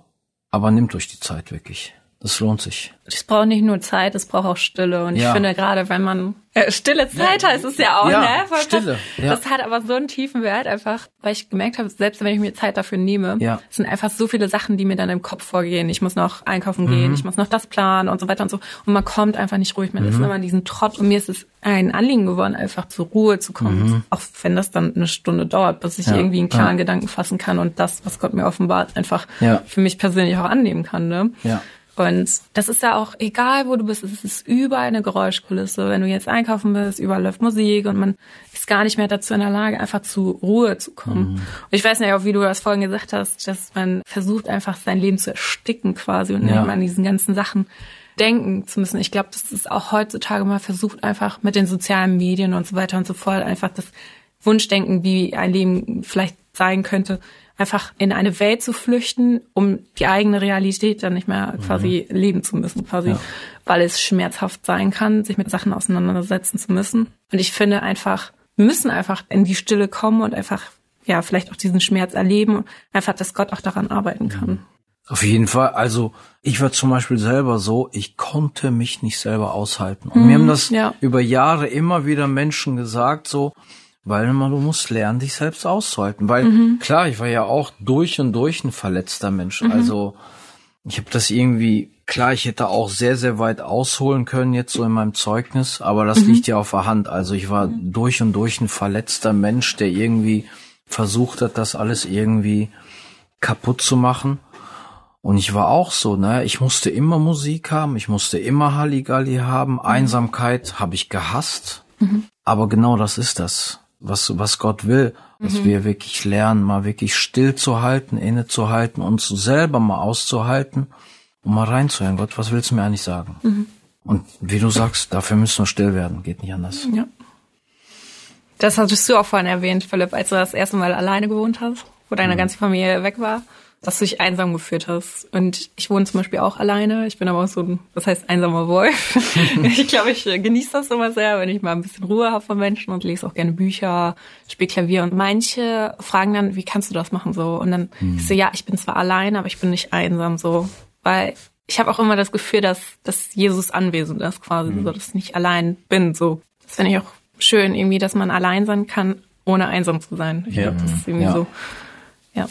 aber nimmt euch die Zeit wirklich. Das lohnt sich. Es braucht nicht nur Zeit, es braucht auch Stille. Und ich Ja. finde gerade, wenn man äh, stille Zeit heißt es ja auch, Ja, ne? Voll. Stille, ja. Das hat aber so einen tiefen Wert einfach, weil ich gemerkt habe, selbst wenn ich mir Zeit dafür nehme, Ja. es sind einfach so viele Sachen, die mir dann im Kopf vorgehen. Ich muss noch einkaufen gehen, Mhm. ich muss noch das planen und so weiter und so. Und man kommt einfach nicht ruhig. Man Mhm. ist immer in diesem Trott. Und mir ist es ein Anliegen geworden, einfach zur Ruhe zu kommen. Auch wenn das dann eine Stunde dauert, bis ich Mhm. Ja, irgendwie einen klaren ja. Gedanken fassen kann und das, was Gott mir offenbart, einfach Ja. für mich persönlich auch annehmen kann. Ne? Ja. Und das ist ja auch egal, wo du bist, es ist überall eine Geräuschkulisse. Wenn du jetzt einkaufen bist, überall läuft Musik und man ist gar nicht mehr dazu in der Lage, einfach zur Ruhe zu kommen. Und ich weiß nicht, auch wie du das vorhin gesagt hast, dass man versucht einfach sein Leben zu ersticken quasi und Ja. nicht an diesen ganzen Sachen denken zu müssen. Ich glaube, das ist auch heutzutage mal versucht, einfach mit den sozialen Medien und so weiter und so fort, einfach das Wunschdenken, wie ein Leben vielleicht sein könnte, einfach in eine Welt zu flüchten, um die eigene Realität dann nicht mehr quasi leben zu müssen, quasi, Ja. weil es schmerzhaft sein kann, sich mit Sachen auseinandersetzen zu müssen. Und ich finde einfach, wir müssen einfach in die Stille kommen und einfach, ja, vielleicht auch diesen Schmerz erleben, einfach, dass Gott auch daran arbeiten kann. Auf jeden Fall. Also ich war zum Beispiel selber so, ich konnte mich nicht selber aushalten. Und mir haben das ja. über Jahre immer wieder Menschen gesagt, so, weil man, du musst lernen, dich selbst auszuhalten. Weil klar, ich war ja auch durch und durch ein verletzter Mensch. Also ich habe das irgendwie, klar, ich hätte auch sehr, sehr weit ausholen können jetzt so in meinem Zeugnis, aber das liegt ja auf der Hand. Also ich war durch und durch ein verletzter Mensch, der irgendwie versucht hat, das alles irgendwie kaputt zu machen. Und ich war auch so, ne? Ich musste immer Musik haben, ich musste immer Halligalli haben. Einsamkeit habe ich gehasst. Aber genau das ist das, was, was Gott will. Dass wir wirklich lernen, mal wirklich still zu halten, innezuhalten, uns selber mal auszuhalten und mal reinzuhören. Gott, was willst du mir eigentlich sagen? Und wie du sagst, dafür müssen wir still werden. Geht nicht anders. Ja. Das hattest du auch vorhin erwähnt, Philipp, als du das erste Mal alleine gewohnt hast, wo deine ganze Familie weg war, dass du dich einsam geführt hast. Und ich wohne zum Beispiel auch alleine. Ich bin aber auch so ein, das heißt, einsamer Wolf. ich glaube, ich äh, genieße das immer sehr, wenn ich mal ein bisschen Ruhe habe von Menschen und lese auch gerne Bücher, spiele Klavier. Und manche fragen dann, wie kannst du das machen so? Und dann ich so, ja, ich bin zwar alleine, aber ich bin nicht einsam so. Weil ich habe auch immer das Gefühl, dass, dass Jesus anwesend ist quasi, so dass ich nicht allein bin. So, das finde ich auch schön irgendwie, dass man allein sein kann, ohne einsam zu sein. Ich Ja. glaube, das ist irgendwie Ja. so. Ja.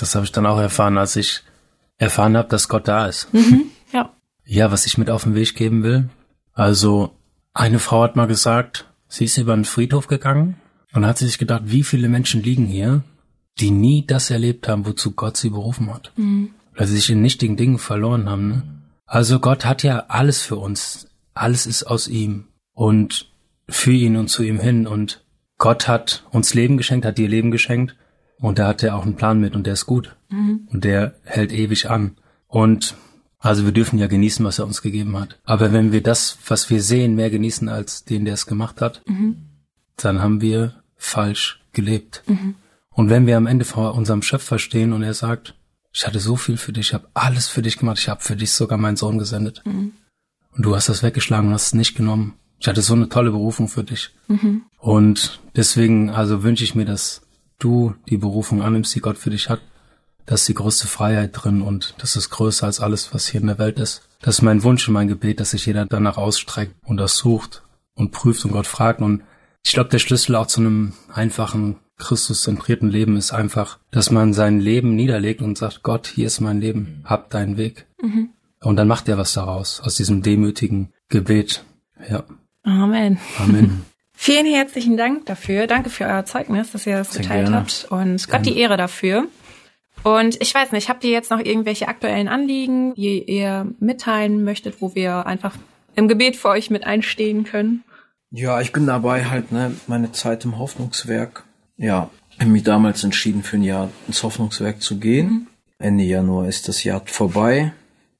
Das habe ich dann auch erfahren, als ich erfahren habe, dass Gott da ist. Ja. Ja, was ich mit auf den Weg geben will. Also, eine Frau hat mal gesagt, sie ist über einen Friedhof gegangen und hat sich gedacht, wie viele Menschen liegen hier, die nie das erlebt haben, wozu Gott sie berufen hat. Weil sie sich in nichtigen Dingen verloren haben. Ne? Also Gott hat ja alles für uns. alles ist aus ihm und für ihn und zu ihm hin und Gott hat uns Leben geschenkt, hat dir Leben geschenkt und da hat er auch einen Plan mit und der ist gut mhm. und der hält ewig an und also wir dürfen ja genießen, was er uns gegeben hat. Aber wenn wir das, was wir sehen, mehr genießen als den, der es gemacht hat, mhm. dann haben wir falsch gelebt. Mhm. Und wenn wir am Ende vor unserem Schöpfer stehen und er sagt, ich hatte so viel für dich, ich habe alles für dich gemacht, ich habe für dich sogar meinen Sohn gesendet. Mhm. Und du hast das weggeschlagen und hast es nicht genommen. Ich hatte so eine tolle Berufung für dich. Mhm. Und deswegen, also wünsche ich mir, dass du die Berufung annimmst, die Gott für dich hat. Das ist die größte Freiheit drin und das ist größer als alles, was hier in der Welt ist. Das ist mein Wunsch und mein Gebet, dass sich jeder danach ausstreckt und das sucht und prüft und Gott fragt. Und ich glaube, der Schlüssel auch zu einem einfachen Christuszentrierten Leben ist einfach, dass man sein Leben niederlegt und sagt, Gott, hier ist mein Leben, hab deinen Weg. Mhm. Und dann macht er was daraus, aus diesem demütigen Gebet. Ja. Amen. Amen. Vielen herzlichen Dank dafür. Danke für euer Zeugnis, dass ihr das Sehr geteilt gerne. habt. Und Gott die Ehre dafür. Und ich weiß nicht, habt ihr jetzt noch irgendwelche aktuellen Anliegen, die ihr mitteilen möchtet, wo wir einfach im Gebet für euch mit einstehen können? Ja, ich bin dabei halt, ne, meine Zeit im Hoffnungswerk ja, habe mich damals entschieden, für ein Jahr ins Hoffnungswerk zu gehen. Mhm. Ende Januar ist das Jahr vorbei.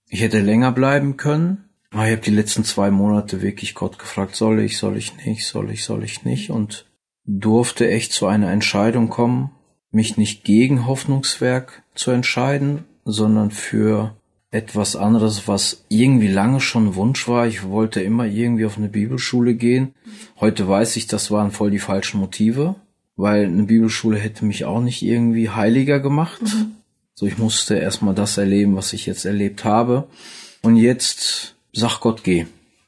Ich hätte länger bleiben können. Aber ich habe die letzten zwei Monate wirklich Gott gefragt, soll ich, soll ich nicht, soll ich, soll ich nicht und durfte echt zu einer Entscheidung kommen, mich nicht gegen Hoffnungswerk zu entscheiden, sondern für etwas anderes, was irgendwie lange schon Wunsch war. Ich wollte immer irgendwie auf eine Bibelschule gehen. Heute weiß ich, das waren voll die falschen Motive weil eine Bibelschule hätte mich auch nicht irgendwie heiliger gemacht. Mhm. So, ich musste erstmal das erleben, was ich jetzt erlebt habe. Und jetzt sag Gott, geh.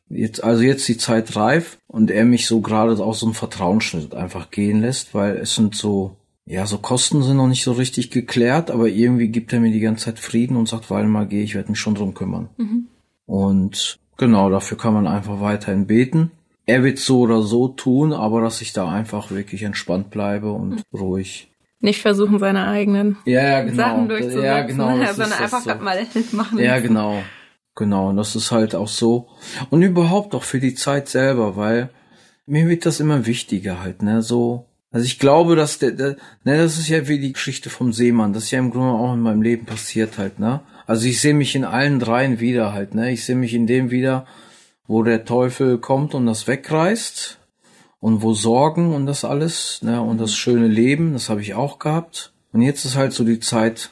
Jetzt, also jetzt die Zeit reif und er mich so gerade aus so einem Vertrauensschnitt einfach gehen lässt, weil es sind so, ja, so Kosten sind noch nicht so richtig geklärt, aber irgendwie gibt er mir die ganze Zeit Frieden und sagt, weil mal geh, ich werde mich schon drum kümmern. Mhm. Und genau, dafür kann man einfach weiterhin beten er wird so oder so tun, aber dass ich da einfach wirklich entspannt bleibe und mhm. ruhig. Nicht versuchen, seine eigenen ja, ja, genau. Sachen durchzusetzen, ja, genau, sondern einfach so. mal machen. Ja, genau. Genau, und das ist halt auch so. Und überhaupt auch für die Zeit selber, weil mir wird das immer wichtiger halt, ne, so. Also ich glaube, dass der, der ne, das ist ja wie die Geschichte vom Seemann, das ist ja im Grunde auch in meinem Leben passiert halt, ne. Also ich sehe mich in allen dreien wieder halt, ne. Ich sehe mich in dem wieder, wo der Teufel kommt und das wegreißt und wo Sorgen und das alles, ne, und das schöne Leben, das habe ich auch gehabt. Und jetzt ist halt so die Zeit,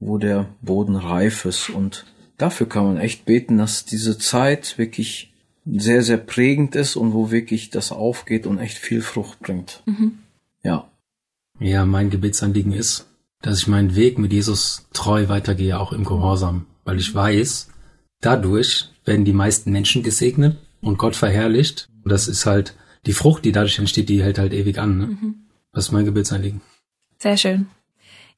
wo der Boden reif ist und dafür kann man echt beten, dass diese Zeit wirklich sehr, sehr prägend ist und wo wirklich das aufgeht und echt viel Frucht bringt. Mhm. Ja. Ja, mein Gebetsanliegen ist, dass ich meinen Weg mit Jesus treu weitergehe, auch im Gehorsam, weil ich weiß, dadurch werden die meisten Menschen gesegnet und Gott verherrlicht. Und das ist halt die Frucht, die dadurch entsteht, die hält halt ewig an. Ne? Mhm. Das ist mein Gebetsanliegen. Sehr schön.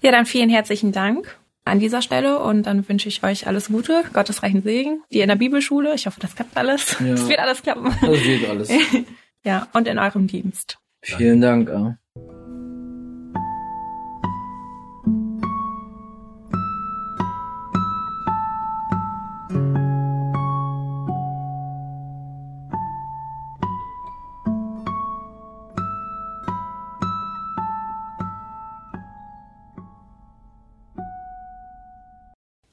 Ja, dann vielen herzlichen Dank an dieser Stelle und dann wünsche ich euch alles Gute, Gottes reichen Segen, die in der Bibelschule. Ich hoffe, das klappt alles. Ja. Es wird alles klappen. Das wird alles. ja, und in eurem Dienst. Vielen Dank.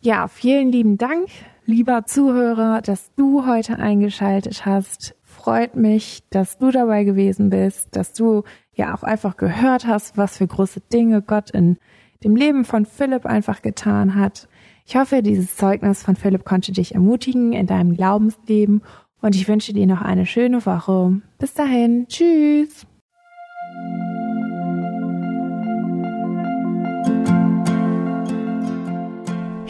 Ja. Vielen lieben Dank, lieber Zuhörer, dass du heute eingeschaltet hast. Freut mich, dass du dabei gewesen bist, dass du ja auch einfach gehört hast, was für große Dinge Gott in dem Leben von Philipp einfach getan hat. Ich hoffe, dieses Zeugnis von Philipp konnte dich ermutigen in deinem Glaubensleben und ich wünsche dir noch eine schöne Woche. Bis dahin, tschüss.